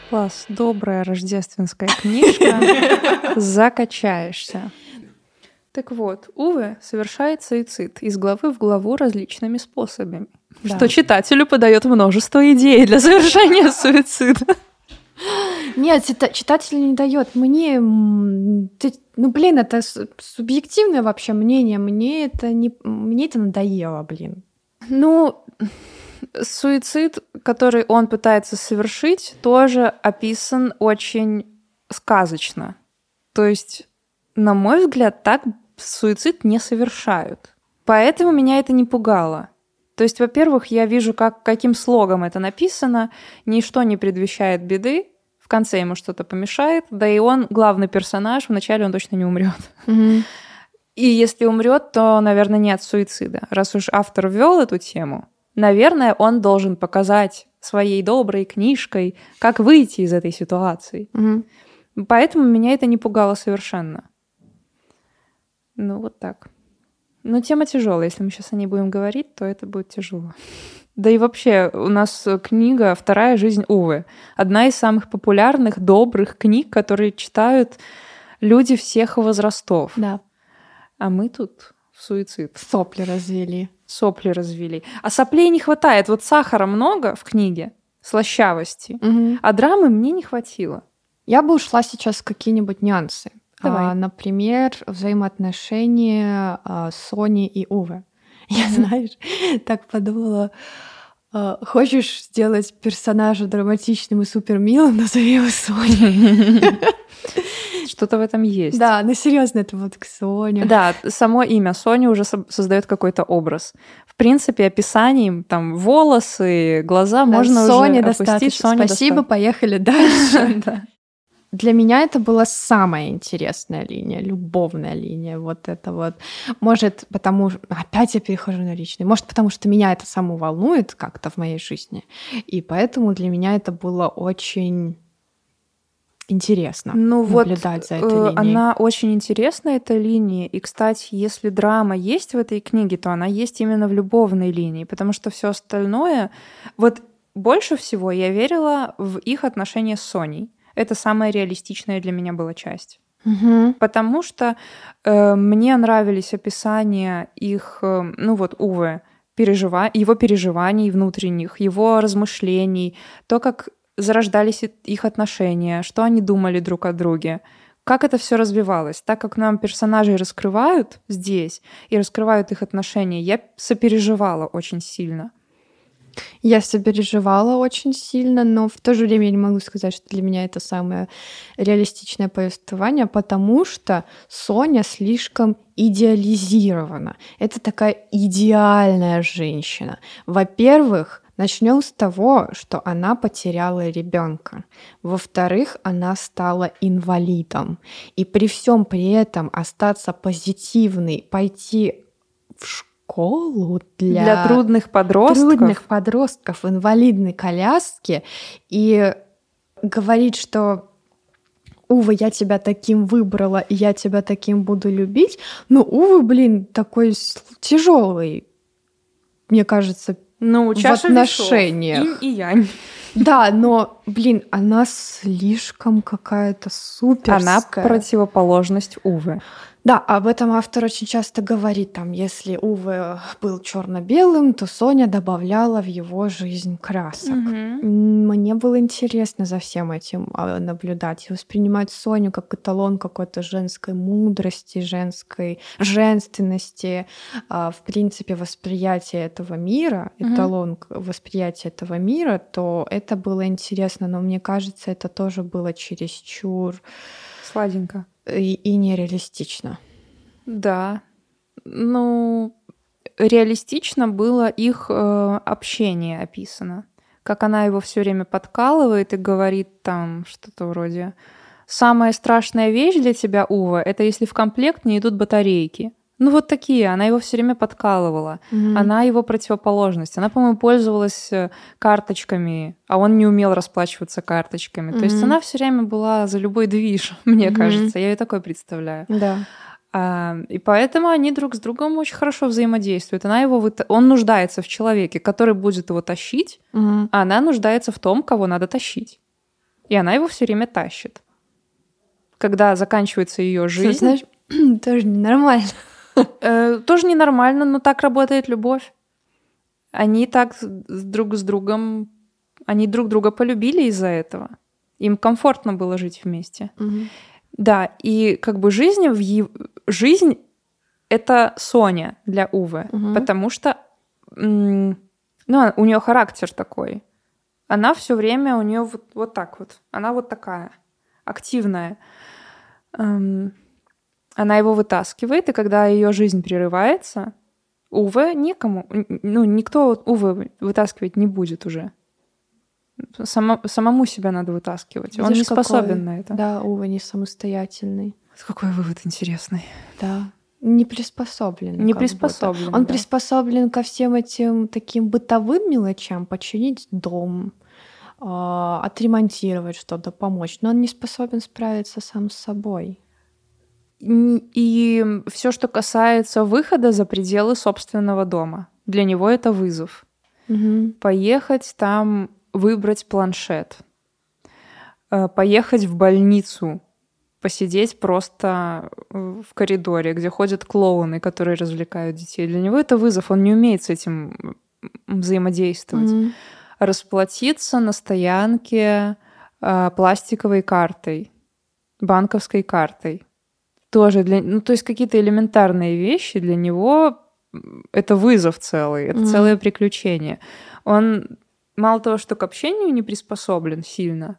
Класс, добрая рождественская книжка. Закачаешься. Так вот, Уве совершает суицид из главы в главу различными способами, да. что читателю подает множество идей для совершения суицида. Нет, читатель не дает. Мне, ну блин, это субъективное вообще мнение. Мне это не, мне это надоело, блин. Ну, суицид, который он пытается совершить, тоже описан очень сказочно. То есть, на мой взгляд, так суицид не совершают. Поэтому меня это не пугало. То есть, во-первых, я вижу, как, каким слогом это написано, ничто не предвещает беды, в конце ему что-то помешает, да и он главный персонаж, вначале он точно не умрет. Mm-hmm. И если умрет, то, наверное, нет суицида. Раз уж автор ввел эту тему, наверное, он должен показать своей доброй книжкой, как выйти из этой ситуации. Угу. Поэтому меня это не пугало совершенно. Ну, вот так. Но тема тяжелая. Если мы сейчас о ней будем говорить, то это будет тяжело. Да и вообще, у нас книга «Вторая жизнь Увы». Одна из самых популярных, добрых книг, которые читают люди всех возрастов. Да. А мы тут суицид. Сопли развели сопли развели. А соплей не хватает. Вот сахара много в книге, слащавости, угу. а драмы мне не хватило. Я бы ушла сейчас в какие-нибудь нюансы. Давай. А, например, взаимоотношения а, Сони и Увы. Я, знаешь, (laughs) так подумала, хочешь сделать персонажа драматичным и супер милым, (laughs) назови его Соней. (laughs) Что-то в этом есть. Да, ну серьезно, это вот Соня. Да, само имя Соня уже создает какой-то образ. В принципе, описанием там волосы, глаза да, можно Соня уже достаточно. опустить. Соня Спасибо, достаточно. поехали дальше. (laughs) Для меня это была самая интересная линия, любовная линия. Вот это вот. Может, потому что... Опять я перехожу на личный. Может, потому что меня это само волнует как-то в моей жизни. И поэтому для меня это было очень интересно ну, наблюдать вот, за этой э, линией. Она очень интересна, эта линия. И, кстати, если драма есть в этой книге, то она есть именно в любовной линии, потому что все остальное... Вот больше всего я верила в их отношения с Соней. Это самая реалистичная для меня была часть. Угу. Потому что э, мне нравились описания их, э, ну вот, Увы, пережива... его переживаний внутренних, его размышлений, то, как зарождались их отношения, что они думали друг о друге, как это все развивалось. Так как нам персонажей раскрывают здесь и раскрывают их отношения, я сопереживала очень сильно. Я сопереживала очень сильно, но в то же время я не могу сказать, что для меня это самое реалистичное повествование, потому что Соня слишком идеализирована. Это такая идеальная женщина. Во-первых, Начнем с того, что она потеряла ребенка. Во-вторых, она стала инвалидом. И при всем при этом остаться позитивной, пойти в школу для, для трудных подростков. трудных подростков в инвалидной коляске и говорить, что Увы, я тебя таким выбрала, и я тебя таким буду любить. Ну, увы, блин, такой тяжелый, мне кажется, ну, чаша в отношениях. Весов, и янь. Да, но, блин, она слишком какая-то суперская. Она противоположность Увы. Да, об этом автор очень часто говорит. Там, если Уве был черно-белым, то Соня добавляла в его жизнь красок. Угу. Мне было интересно за всем этим а, наблюдать и воспринимать Соню как эталон какой-то женской мудрости, женской женственности, а, в принципе, восприятия этого мира, эталон угу. восприятия этого мира, то это было интересно. Но мне кажется, это тоже было чересчур сладенько и, и нереалистично. Да. Ну, реалистично было их э, общение описано. Как она его все время подкалывает и говорит там что-то вроде «Самая страшная вещь для тебя, Ува, это если в комплект не идут батарейки». Ну вот такие, она его все время подкалывала. Mm-hmm. Она его противоположность. Она, по-моему, пользовалась э, карточками, а он не умел расплачиваться карточками. Mm-hmm. То есть она все время была за любой движ, (laughs) мне mm-hmm. кажется. Я ее такое представляю. Да. А, и поэтому они друг с другом очень хорошо взаимодействуют. Она его выта... Он нуждается в человеке, который будет его тащить, mm-hmm. а она нуждается в том, кого надо тащить. И она его все время тащит. Когда заканчивается ее жизнь. Ты знаешь, (clears throat) тоже ненормально. Э, тоже ненормально, но так работает любовь. Они так друг с другом, они друг друга полюбили из-за этого. Им комфортно было жить вместе. Да, и как бы жизнь в ев... жизнь это Соня для Увы, потому что ну, у нее характер такой. Она все время у нее вот, вот так вот. Она вот такая активная. Эм, она его вытаскивает, и когда ее жизнь прерывается, Увы некому, ну, никто Увы вытаскивать не будет уже. Само, самому себя надо вытаскивать. Видишь, Он не способен какой, на это. Да, Увы не самостоятельный. Какой вывод интересный. Да. Не приспособлен. Не приспособлен. Он да. приспособлен ко всем этим таким бытовым мелочам, починить дом, а, отремонтировать что-то, помочь. Но он не способен справиться сам с собой. И все, что касается выхода за пределы собственного дома, для него это вызов. Угу. Поехать там, выбрать планшет, э, поехать в больницу, посидеть просто в коридоре, где ходят клоуны, которые развлекают детей. Для него это вызов, он не умеет с этим взаимодействовать. Mm-hmm. Расплатиться на стоянке э, пластиковой картой, банковской картой тоже для... Ну, то есть какие-то элементарные вещи для него это вызов целый, это mm-hmm. целое приключение. Он мало того, что к общению не приспособлен сильно,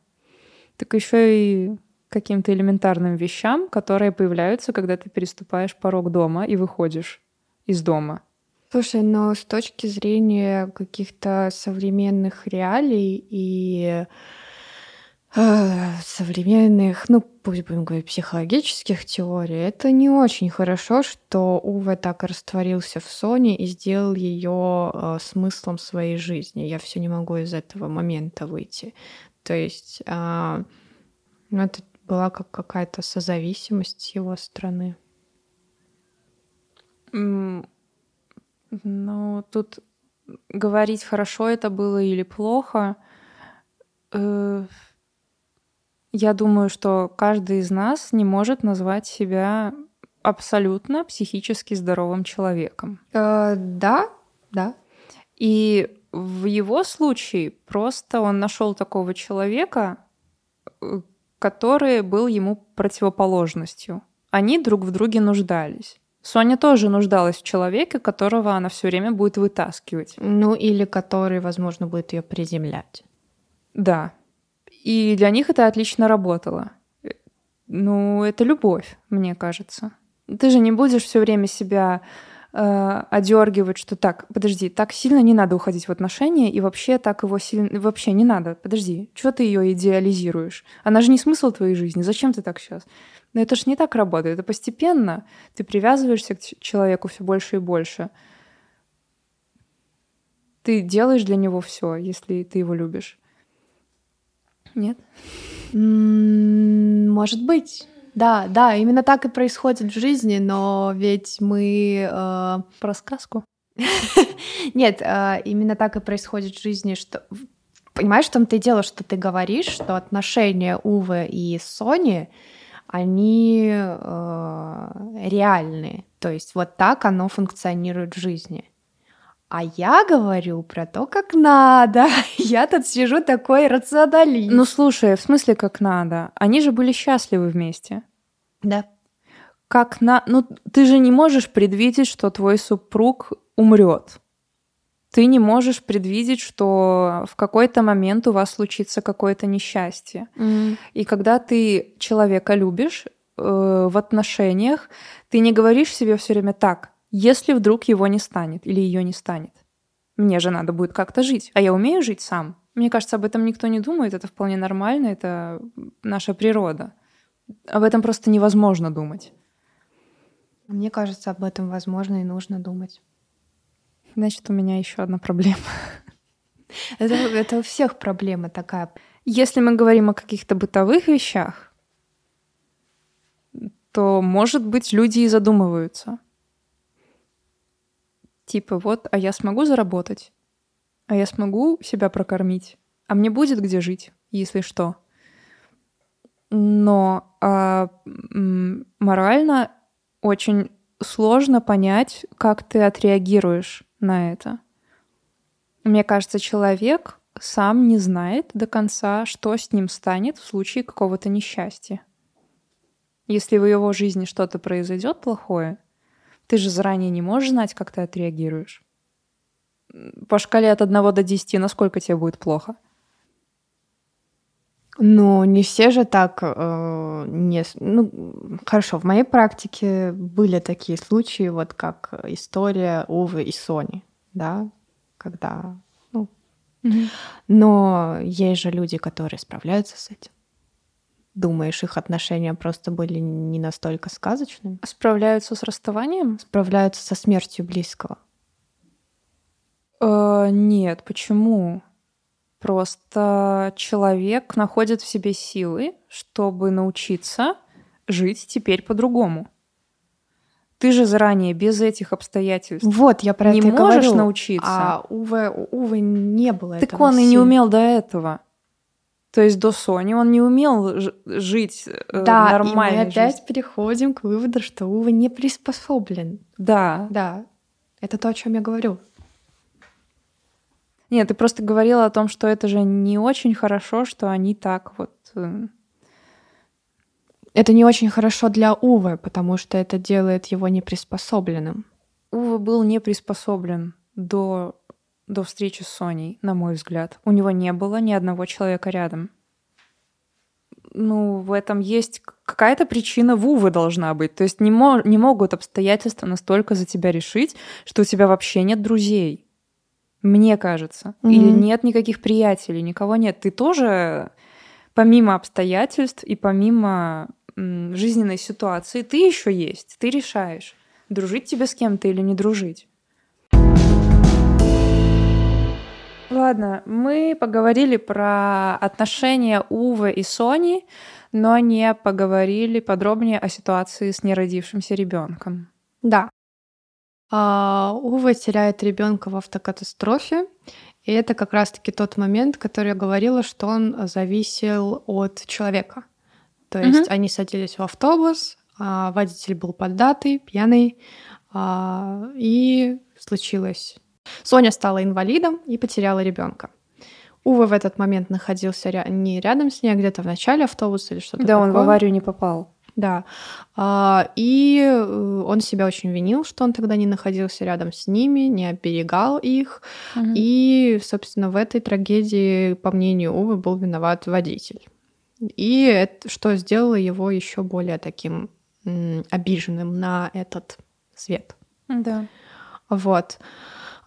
так еще и каким-то элементарным вещам, которые появляются, когда ты переступаешь порог дома и выходишь из дома. Слушай, но с точки зрения каких-то современных реалий и современных, ну, пусть будем говорить, психологических теорий, это не очень хорошо, что Уве так растворился в Соне и сделал ее э, смыслом своей жизни. Я все не могу из этого момента выйти. То есть, э, ну, это была как какая-то созависимость его стороны. Ну, тут говорить хорошо это было или плохо. Э, я думаю, что каждый из нас не может назвать себя абсолютно психически здоровым человеком. Э, да, да. И в его случае просто он нашел такого человека, э, который был ему противоположностью. Они друг в друге нуждались. Соня тоже нуждалась в человеке, которого она все время будет вытаскивать. Ну, или который, возможно, будет ее приземлять. Да. И для них это отлично работало. Ну, это любовь, мне кажется. Ты же не будешь все время себя э, одергивать, что так, подожди, так сильно не надо уходить в отношения, и вообще так его сильно... Вообще не надо, подожди, что ты ее идеализируешь? Она же не смысл твоей жизни, зачем ты так сейчас? Но это же не так работает, это постепенно. Ты привязываешься к человеку все больше и больше. Ты делаешь для него все, если ты его любишь. Нет? Может быть. Да, да, именно так и происходит в жизни, но ведь мы... Э... Про сказку? (laughs) Нет, э, именно так и происходит в жизни, что... Понимаешь, в том-то и дело, что ты говоришь, что отношения Увы и Сони, они э, реальные. То есть вот так оно функционирует в жизни. А я говорю про то, как надо. (laughs) Я тут сижу такой рационалист. Ну слушай, в смысле как надо? Они же были счастливы вместе. Да. Как на... Ну ты же не можешь предвидеть, что твой супруг умрет. Ты не можешь предвидеть, что в какой-то момент у вас случится какое-то несчастье. Mm. И когда ты человека любишь э, в отношениях, ты не говоришь себе все время так, если вдруг его не станет или ее не станет. Мне же надо будет как-то жить, а я умею жить сам. Мне кажется, об этом никто не думает, это вполне нормально, это наша природа. Об этом просто невозможно думать. Мне кажется, об этом возможно и нужно думать. Значит, у меня еще одна проблема. (laughs) Это, это у всех проблема такая. Если мы говорим о каких-то бытовых вещах, то, может быть, люди и задумываются. Типа вот, а я смогу заработать? А я смогу себя прокормить? А мне будет где жить, если что? Но а, морально очень сложно понять, как ты отреагируешь на это. Мне кажется, человек сам не знает до конца, что с ним станет в случае какого-то несчастья. Если в его жизни что-то произойдет плохое, ты же заранее не можешь знать, как ты отреагируешь. По шкале от 1 до 10, насколько тебе будет плохо? Ну, не все же так э, не... Ну, хорошо, в моей практике были такие случаи, вот как история Увы и Сони, да, когда... Ну, mm-hmm. Но есть же люди, которые справляются с этим. Думаешь, их отношения просто были не настолько сказочными? Справляются с расставанием? Справляются со смертью близкого? Э, нет, почему? Просто человек находит в себе силы, чтобы научиться жить теперь по-другому. Ты же заранее без этих обстоятельств вот я про не это можешь говорю. научиться. А Увы, Увы не было так этого он и сил. не умел до этого. То есть до Сони он не умел жить э, да, нормально. и мы опять переходим к выводу, что Ува не приспособлен. Да. Да. Это то, о чем я говорю. Нет, ты просто говорила о том, что это же не очень хорошо, что они так вот... Э, это не очень хорошо для Увы, потому что это делает его неприспособленным. Ува был не приспособлен до до встречи с Соней, на мой взгляд. У него не было ни одного человека рядом. Ну, в этом есть какая-то причина в Увы должна быть. То есть не, мо- не могут обстоятельства настолько за тебя решить, что у тебя вообще нет друзей. Мне кажется. Mm-hmm. Или нет никаких приятелей, никого нет. Ты тоже, помимо обстоятельств и помимо жизненной ситуации, ты еще есть. Ты решаешь, дружить тебе с кем-то или не дружить. Ладно, мы поговорили про отношения Увы и Сони, но не поговорили подробнее о ситуации с неродившимся ребенком. Да. А, Ува теряет ребенка в автокатастрофе, и это как раз-таки тот момент, который я говорила, что он зависел от человека. То есть угу. они садились в автобус, а водитель был поддатый, пьяный, а, и случилось Соня стала инвалидом и потеряла ребенка. Ува в этот момент находился ря- не рядом с ней, а где-то в начале автобуса или что-то Да, такое. он в аварию не попал. Да. А, и э, он себя очень винил, что он тогда не находился рядом с ними, не оберегал их. Угу. И, собственно, в этой трагедии, по мнению Увы, был виноват водитель. И это, что сделало его еще более таким обиженным на этот свет. Да. Вот.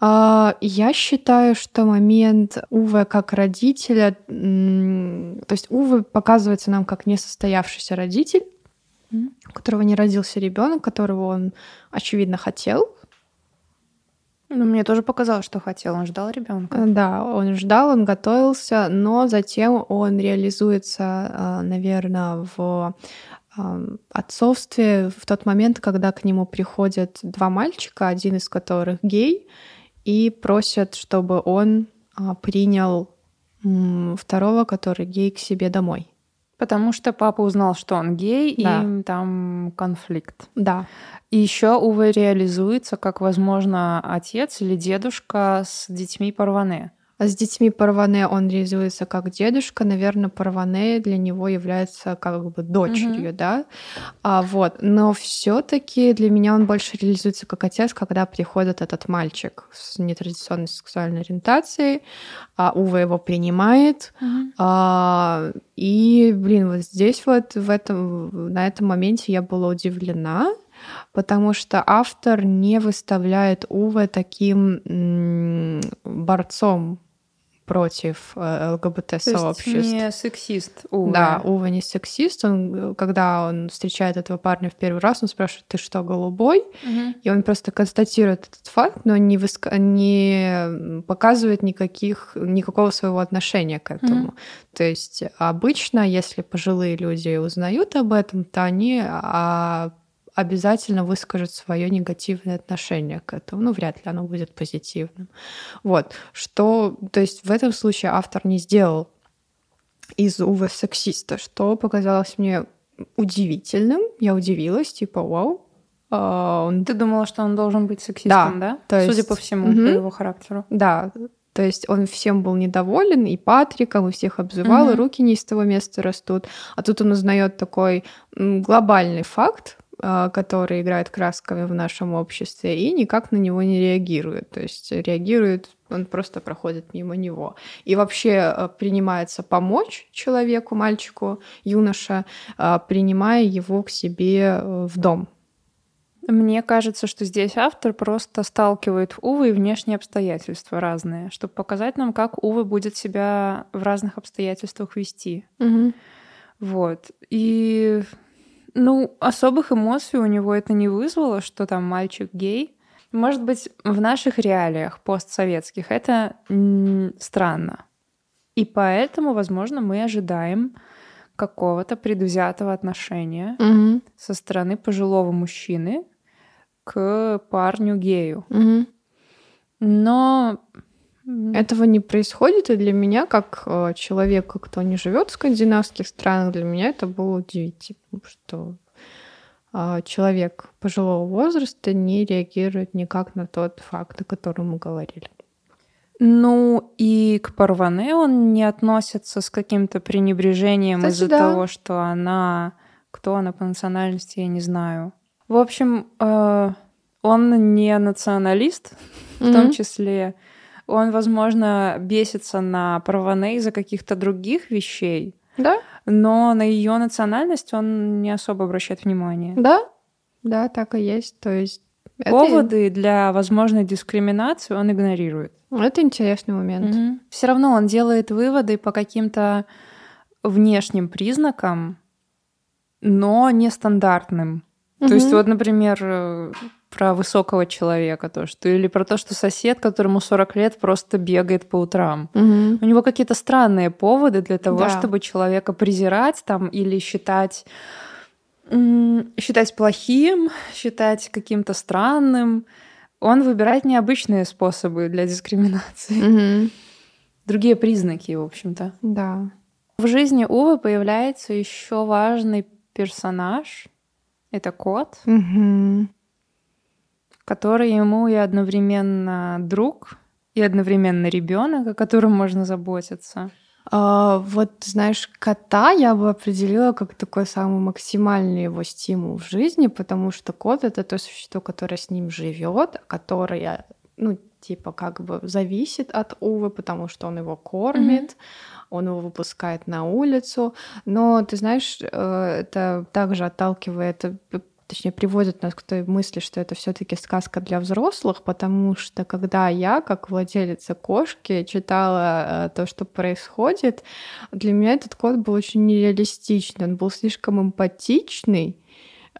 А, я считаю, что момент Увы как родителя, то есть Увы показывается нам как несостоявшийся родитель, у которого не родился ребенок, которого он, очевидно, хотел. Ну, мне тоже показалось, что хотел. Он ждал ребенка. Да, он ждал, он готовился, но затем он реализуется, а, наверное, в отцовстве в тот момент, когда к нему приходят два мальчика, один из которых гей, и просят, чтобы он а, принял второго, который гей, к себе домой. Потому что папа узнал, что он гей, да. и там конфликт. Да. И еще, увы, реализуется как, возможно, отец или дедушка с детьми Парване. А с детьми Парване он реализуется как дедушка. Наверное, Парване для него является как бы дочерью, mm-hmm. да. А, вот. Но все-таки для меня он больше реализуется как отец, когда приходит этот мальчик с нетрадиционной сексуальной ориентацией. А Ува его принимает. Mm-hmm. А, и, блин, вот здесь вот в этом, на этом моменте я была удивлена, потому что автор не выставляет Уве таким борцом против э, ЛГБТ-сообществ. Не сексист Ува. Да, Ува не сексист. Он, когда он встречает этого парня в первый раз, он спрашивает, ты что, голубой? Угу. И он просто констатирует этот факт, но не, выска... не показывает никаких, никакого своего отношения к этому. Угу. То есть обычно, если пожилые люди узнают об этом, то они а, обязательно выскажет свое негативное отношение к этому. Ну, вряд ли оно будет позитивным. Вот. Что, то есть в этом случае автор не сделал из Увы сексиста, что показалось мне удивительным. Я удивилась, типа, вау, Uh, он... Ты думала, что он должен быть сексистом, да? да? То есть... Судя по всему, угу. по его характеру. Да, то есть он всем был недоволен, и Патриком, и всех обзывал, угу. и руки не из того места растут. А тут он узнает такой глобальный факт, а, который играет красками в нашем обществе, и никак на него не реагирует. То есть реагирует, он просто проходит мимо него. И вообще а, принимается помочь человеку, мальчику, юноше, а, принимая его к себе э, в дом. Мне кажется, что здесь автор просто сталкивает Увы и внешние обстоятельства разные, чтобы показать нам, как Увы будет себя в разных обстоятельствах вести. Угу. Вот. И ну, особых эмоций у него это не вызвало, что там мальчик гей. Может быть, в наших реалиях постсоветских это странно. И поэтому, возможно, мы ожидаем какого-то предвзятого отношения угу. со стороны пожилого мужчины к парню гею. Угу. Но этого не происходит, и для меня, как э, человека, кто не живет в скандинавских странах, для меня это было удивительно, что э, человек пожилого возраста не реагирует никак на тот факт, о котором мы говорили. Ну и к Парване он не относится с каким-то пренебрежением из-за да. того, что она... Кто она по национальности, я не знаю. В общем, э, он не националист, mm-hmm. в том числе он, возможно, бесится на Парване из-за каких-то других вещей. Да. Но на ее национальность он не особо обращает внимание. Да, да, так и есть. То есть поводы это... для возможной дискриминации он игнорирует. Это интересный момент. Угу. Все равно он делает выводы по каким-то внешним признакам, но нестандартным. Угу. То есть вот, например, про высокого человека то, что или про то, что сосед, которому 40 лет, просто бегает по утрам. Угу. У него какие-то странные поводы для того, да. чтобы человека презирать там или считать считать плохим, считать каким-то странным. Он выбирает необычные способы для дискриминации. Угу. Другие признаки, в общем-то. Да. В жизни Увы появляется еще важный персонаж. Это кот. Угу который ему и одновременно друг, и одновременно ребенок, о котором можно заботиться. А, вот, знаешь, кота я бы определила как такой самый максимальный его стимул в жизни, потому что кот — это то существо, которое с ним живет, которое, ну, типа, как бы зависит от Увы, потому что он его кормит, mm-hmm. он его выпускает на улицу. Но, ты знаешь, э, это также отталкивает точнее, приводит нас к той мысли, что это все таки сказка для взрослых, потому что когда я, как владелица кошки, читала э, то, что происходит, для меня этот кот был очень нереалистичный, он был слишком эмпатичный,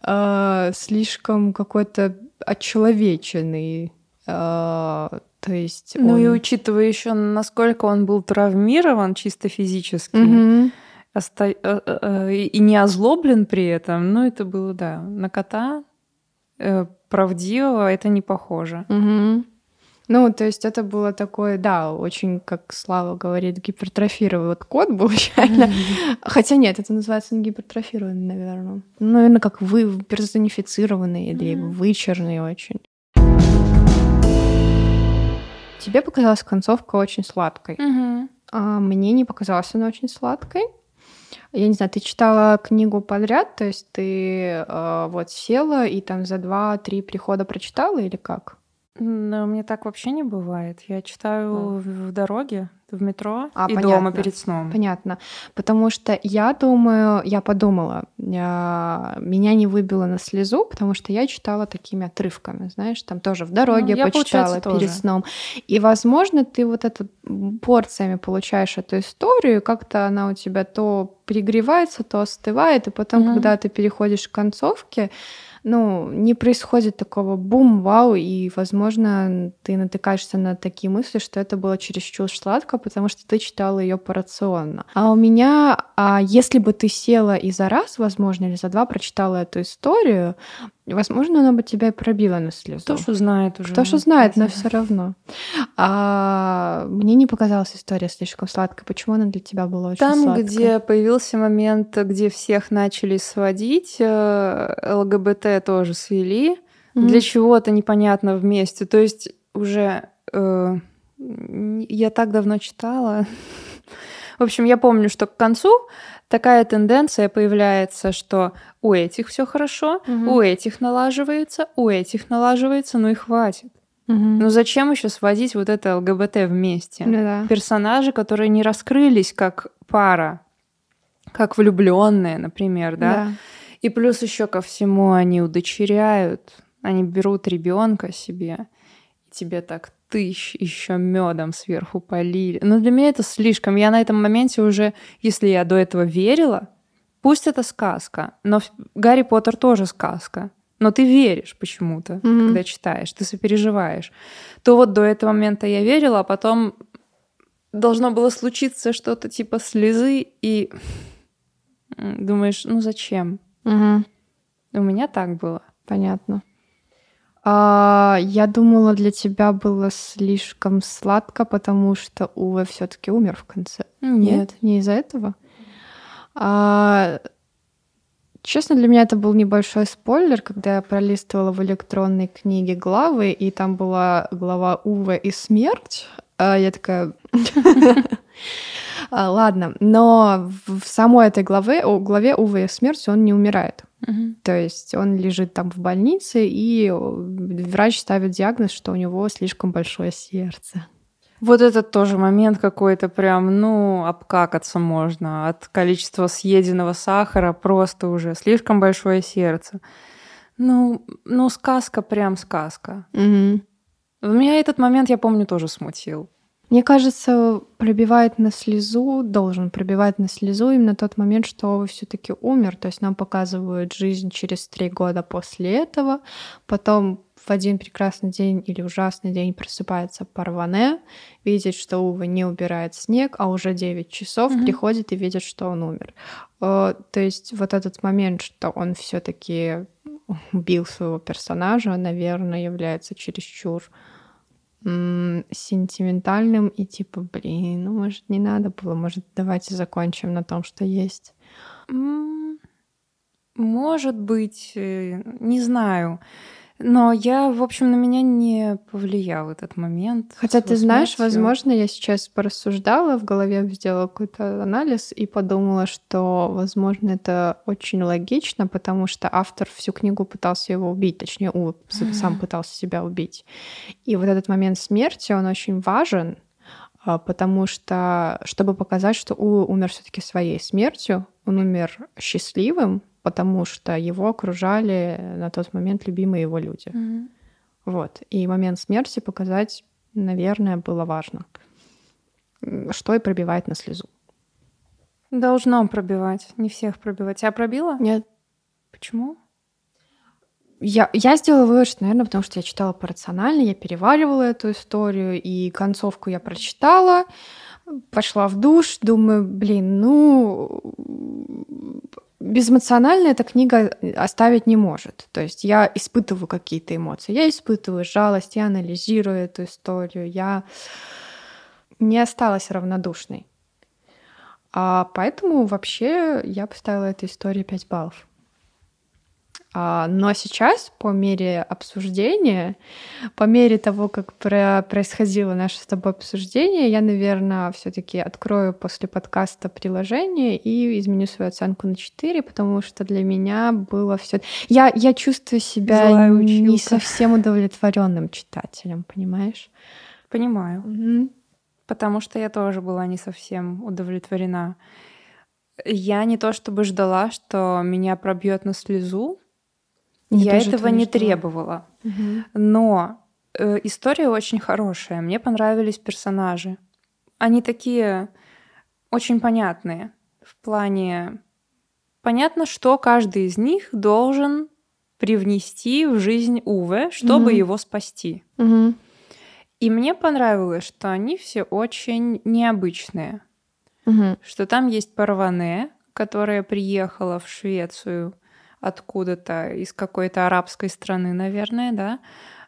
э, слишком какой-то очеловеченный. Э, то есть ну и учитывая еще, насколько он был травмирован чисто физически, mm-hmm оста... Э, э, э, и не озлоблен при этом, но это было, да, на кота правдивого это не похоже. Угу. Ну, то есть это было такое, да, очень, как Слава говорит, гипертрофированный вот кот был (laughs) реально. Mm-hmm. Хотя нет, это называется не гипертрофированный, наверное. Ну, наверное, как вы персонифицированный или вычерный очень. Тебе показалась концовка очень сладкой. Mm-hmm. А мне не показалась она очень сладкой. Я не знаю, ты читала книгу подряд, то есть ты э, вот села и там за два-три прихода прочитала или как? Ну, мне так вообще не бывает. Я читаю а. в дороге, в метро а, и понятно. дома перед сном. Понятно. Потому что я думаю, я подумала, я, меня не выбило на слезу, потому что я читала такими отрывками, знаешь, там тоже в дороге ну, почитала перед тоже. сном. И, возможно, ты вот это порциями получаешь эту историю, как-то она у тебя то перегревается, то остывает, и потом, mm-hmm. когда ты переходишь к концовке, ну, не происходит такого бум-вау, и, возможно, ты натыкаешься на такие мысли, что это было чересчур сладко, потому что ты читала ее порционно. А у меня, а если бы ты села и за раз, возможно, или за два прочитала эту историю, Возможно, она бы тебя и пробила на слезу. Кто что знает уже. Кто что знает, но все равно. А, мне не показалась история слишком сладкой. Почему она для тебя была очень Там, сладкой? где появился момент, где всех начали сводить, э, ЛГБТ тоже свели. Mm-hmm. Для чего-то непонятно вместе. То есть уже э, я так давно читала. (laughs) В общем, я помню, что к концу такая тенденция появляется, что у этих все хорошо, угу. у этих налаживается, у этих налаживается, ну и хватит. Угу. Ну зачем еще сводить вот это ЛГБТ вместе? Ну, да. Персонажи, которые не раскрылись как пара, как влюбленные, например, да? да. И плюс еще ко всему они удочеряют, они берут ребенка себе, тебе так тысяч еще медом сверху полили. Но для меня это слишком. Я на этом моменте уже, если я до этого верила, пусть это сказка, но Гарри Поттер тоже сказка. Но ты веришь почему-то, mm-hmm. когда читаешь, ты сопереживаешь. То вот до этого момента я верила, а потом должно было случиться что-то типа слезы, и думаешь, ну зачем? Угу. У меня так было. Понятно. А, я думала, для тебя было слишком сладко, потому что Уве все-таки умер в конце. Нет, Нет не из-за этого. А, честно, для меня это был небольшой спойлер, когда я пролистывала в электронной книге главы, и там была глава Уве и смерть. А я такая... (laughs) (laughs) А, ладно, но в самой этой главе, о главе Уве и смерть он не умирает. Угу. То есть он лежит там в больнице, и врач ставит диагноз, что у него слишком большое сердце. Вот этот тоже момент какой-то прям, ну, обкакаться можно от количества съеденного сахара, просто уже слишком большое сердце. Ну, ну сказка прям сказка. Угу. Меня этот момент, я помню, тоже смутил. Мне кажется, пробивает на слезу, должен пробивать на слезу именно тот момент, что все-таки умер. То есть нам показывают жизнь через три года после этого. Потом в один прекрасный день или ужасный день просыпается Парване, видит, что Ува не убирает снег, а уже 9 часов mm-hmm. приходит и видит, что он умер. То есть вот этот момент, что он все-таки убил своего персонажа, наверное, является чересчур сентиментальным и типа, блин, ну, может, не надо было, может, давайте закончим на том, что есть. Может быть, э, не знаю. Но я, в общем, на меня не повлиял этот момент. Хотя ты знаешь, возможно, я сейчас порассуждала, в голове сделала какой-то анализ и подумала, что, возможно, это очень логично, потому что автор всю книгу пытался его убить, точнее, у, сам пытался себя убить. И вот этот момент смерти, он очень важен, а, потому что, чтобы показать, что У умер все-таки своей смертью, он умер счастливым, потому что его окружали на тот момент любимые его люди. Mm-hmm. Вот. И момент смерти показать, наверное, было важно. Что и пробивает на слезу. Должно пробивать. Не всех пробивать. Тебя пробило? Нет. Почему? Я, я сделала вывод, что, наверное, потому что я читала по рационально, я переваривала эту историю, и концовку я прочитала, пошла в душ, думаю, блин, ну, безэмоционально эта книга оставить не может. То есть я испытываю какие-то эмоции. Я испытываю жалость, я анализирую эту историю, я не осталась равнодушной. А поэтому вообще я поставила этой истории 5 баллов. А, но сейчас, по мере обсуждения, по мере того, как про происходило наше с тобой обсуждение, я, наверное, все таки открою после подкаста приложение и изменю свою оценку на 4, потому что для меня было все. Я, я чувствую себя не совсем удовлетворенным читателем, понимаешь? Понимаю. Угу. Потому что я тоже была не совсем удовлетворена. Я не то чтобы ждала, что меня пробьет на слезу, я этого не ждала. требовала. Угу. Но э, история очень хорошая. Мне понравились персонажи. Они такие очень понятные. В плане понятно, что каждый из них должен привнести в жизнь Уве, чтобы угу. его спасти. Угу. И мне понравилось, что они все очень необычные. Угу. Что там есть Парване, которая приехала в Швецию откуда-то, из какой-то арабской страны, наверное, да.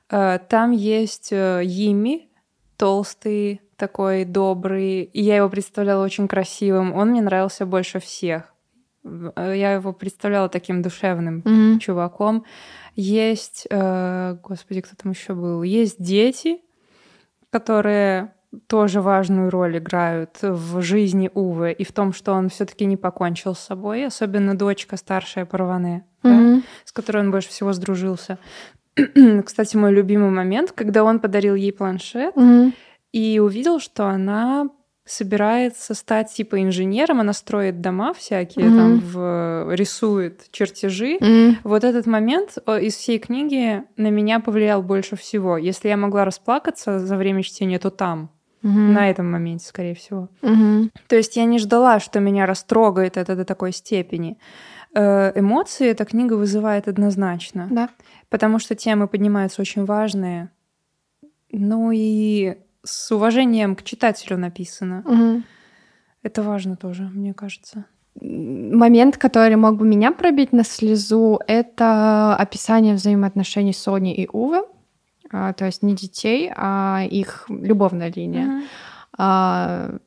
Э, там есть э, Йими, толстый, такой добрый, и я его представляла очень красивым. Он мне нравился больше всех. Э, я его представляла таким душевным mm-hmm. чуваком. Есть, э, господи, кто там еще был? Есть дети, которые тоже важную роль играют в жизни Увы и в том, что он все-таки не покончил с собой, особенно дочка старшая Парване, mm-hmm. да, с которой он больше всего сдружился. (clears throat) Кстати, мой любимый момент, когда он подарил ей планшет mm-hmm. и увидел, что она собирается стать типа инженером, она строит дома всякие, mm-hmm. там в, рисует чертежи. Mm-hmm. Вот этот момент из всей книги на меня повлиял больше всего. Если я могла расплакаться за время чтения, то там угу. на этом моменте, скорее всего. Угу. То есть я не ждала, что меня растрогает это до такой степени. Э, эмоции эта книга вызывает однозначно. Да. Потому что темы поднимаются очень важные. Ну и с уважением к читателю написано. Угу. Это важно тоже, мне кажется. Момент, который мог бы меня пробить на слезу, это описание взаимоотношений Сони и Увы. А, то есть не детей, а их любовная линия. Mm-hmm. А,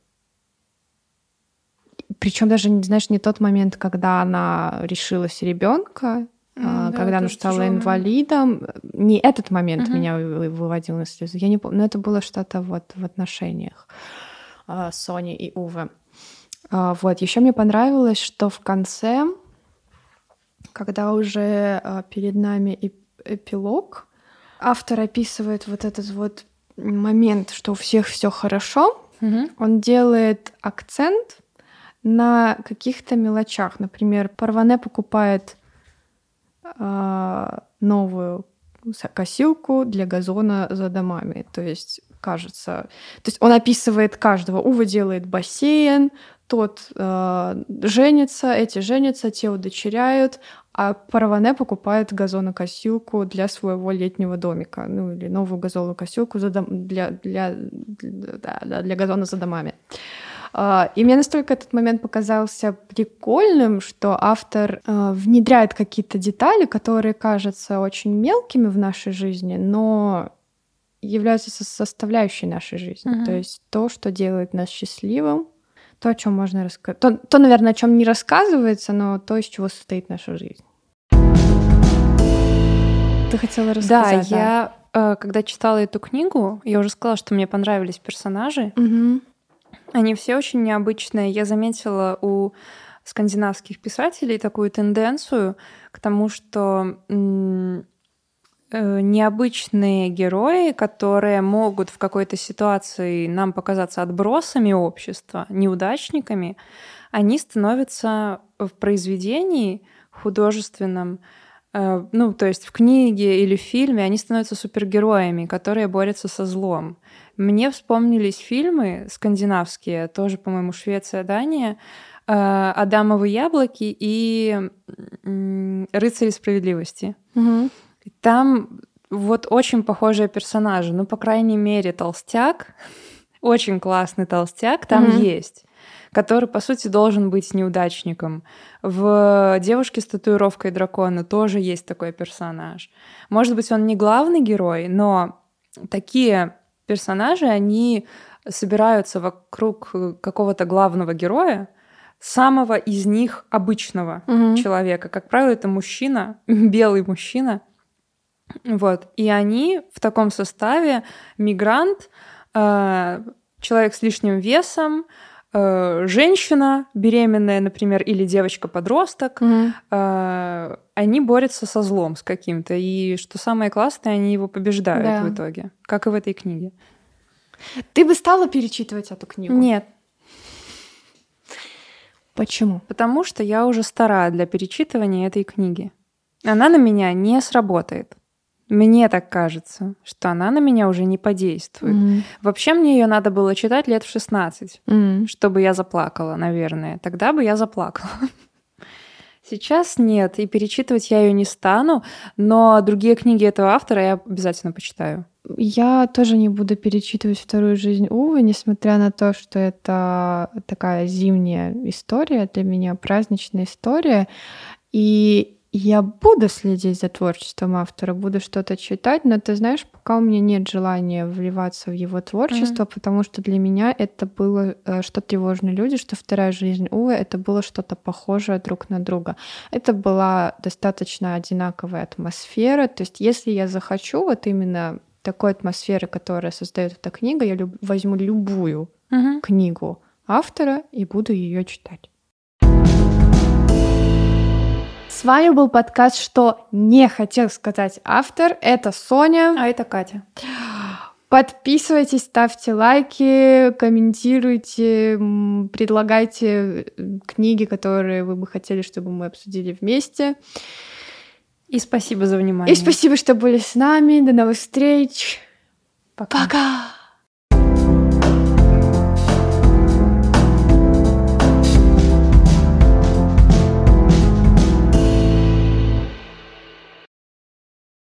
причем даже, знаешь, не тот момент, когда она решилась ребенка, mm, а, да, когда она стала тяжелый. инвалидом. Не этот момент mm-hmm. меня выводил на слезы. Я не помню, но это было что-то вот в отношениях а, Сони и Увы. Вот. Еще мне понравилось, что в конце, когда уже перед нами эпилог, автор описывает вот этот вот момент, что у всех все хорошо, угу. он делает акцент на каких-то мелочах. Например, Парване покупает э, новую косилку для газона за домами. То есть, кажется... То есть он описывает каждого. Ува делает бассейн, тот э, женится, эти женятся, те удочеряют, а Параване покупает газонокосилку для своего летнего домика, ну или новую газонокосилку за дом, для, для, для, для газона за домами. А, и мне настолько этот момент показался прикольным, что автор э, внедряет какие-то детали, которые кажутся очень мелкими в нашей жизни, но являются составляющей нашей жизни. Mm-hmm. То есть то, что делает нас счастливым, то, о чем можно рассказать. То, то, наверное, о чем не рассказывается, но то, из чего состоит наша жизнь. Ты хотела рассказать. Да, я э, когда читала эту книгу, я уже сказала, что мне понравились персонажи. Угу. Они все очень необычные. Я заметила у скандинавских писателей такую тенденцию к тому, что э, необычные герои, которые могут в какой-то ситуации нам показаться отбросами общества, неудачниками, они становятся в произведении художественном, ну, то есть в книге или в фильме, они становятся супергероями, которые борются со злом. Мне вспомнились фильмы скандинавские, тоже, по-моему, Швеция, Дания, Э, Адамовы яблоки и Рыцари справедливости. Угу. Там вот очень похожие персонажи. Ну, по крайней мере, толстяк, (laughs) очень классный толстяк там угу. есть который, по сути, должен быть неудачником. В «Девушке с татуировкой дракона» тоже есть такой персонаж. Может быть, он не главный герой, но такие персонажи, они собираются вокруг какого-то главного героя, самого из них обычного угу. человека. Как правило, это мужчина, (laughs) белый мужчина. Вот. И они в таком составе мигрант, э, человек с лишним весом, э, женщина беременная, например, или девочка-подросток, э, они борются со злом с каким-то. И что самое классное, они его побеждают да. в итоге, как и в этой книге. Ты бы стала перечитывать эту книгу? Нет. Почему? Потому что я уже стара для перечитывания этой книги. Она на меня не сработает. Мне так кажется, что она на меня уже не подействует. Mm. Вообще мне ее надо было читать лет в 16, mm. чтобы я заплакала, наверное. Тогда бы я заплакала. Сейчас нет, и перечитывать я ее не стану, но другие книги этого автора я обязательно почитаю. Я тоже не буду перечитывать вторую жизнь Увы, несмотря на то, что это такая зимняя история для меня, праздничная история. И я буду следить за творчеством автора, буду что-то читать, но ты знаешь, пока у меня нет желания вливаться в его творчество, mm-hmm. потому что для меня это было э, что тревожные люди, что вторая жизнь Увы, это было что-то похожее друг на друга. Это была достаточно одинаковая атмосфера, то есть если я захочу вот именно такой атмосферы, которая создает эта книга, я люб- возьму любую угу. книгу автора и буду ее читать. С вами был подкаст «Что не хотел сказать автор». Это Соня. А это Катя. Подписывайтесь, ставьте лайки, комментируйте, предлагайте книги, которые вы бы хотели, чтобы мы обсудили вместе. И спасибо за внимание. И спасибо, что были с нами. До новых встреч. Пока. Пока.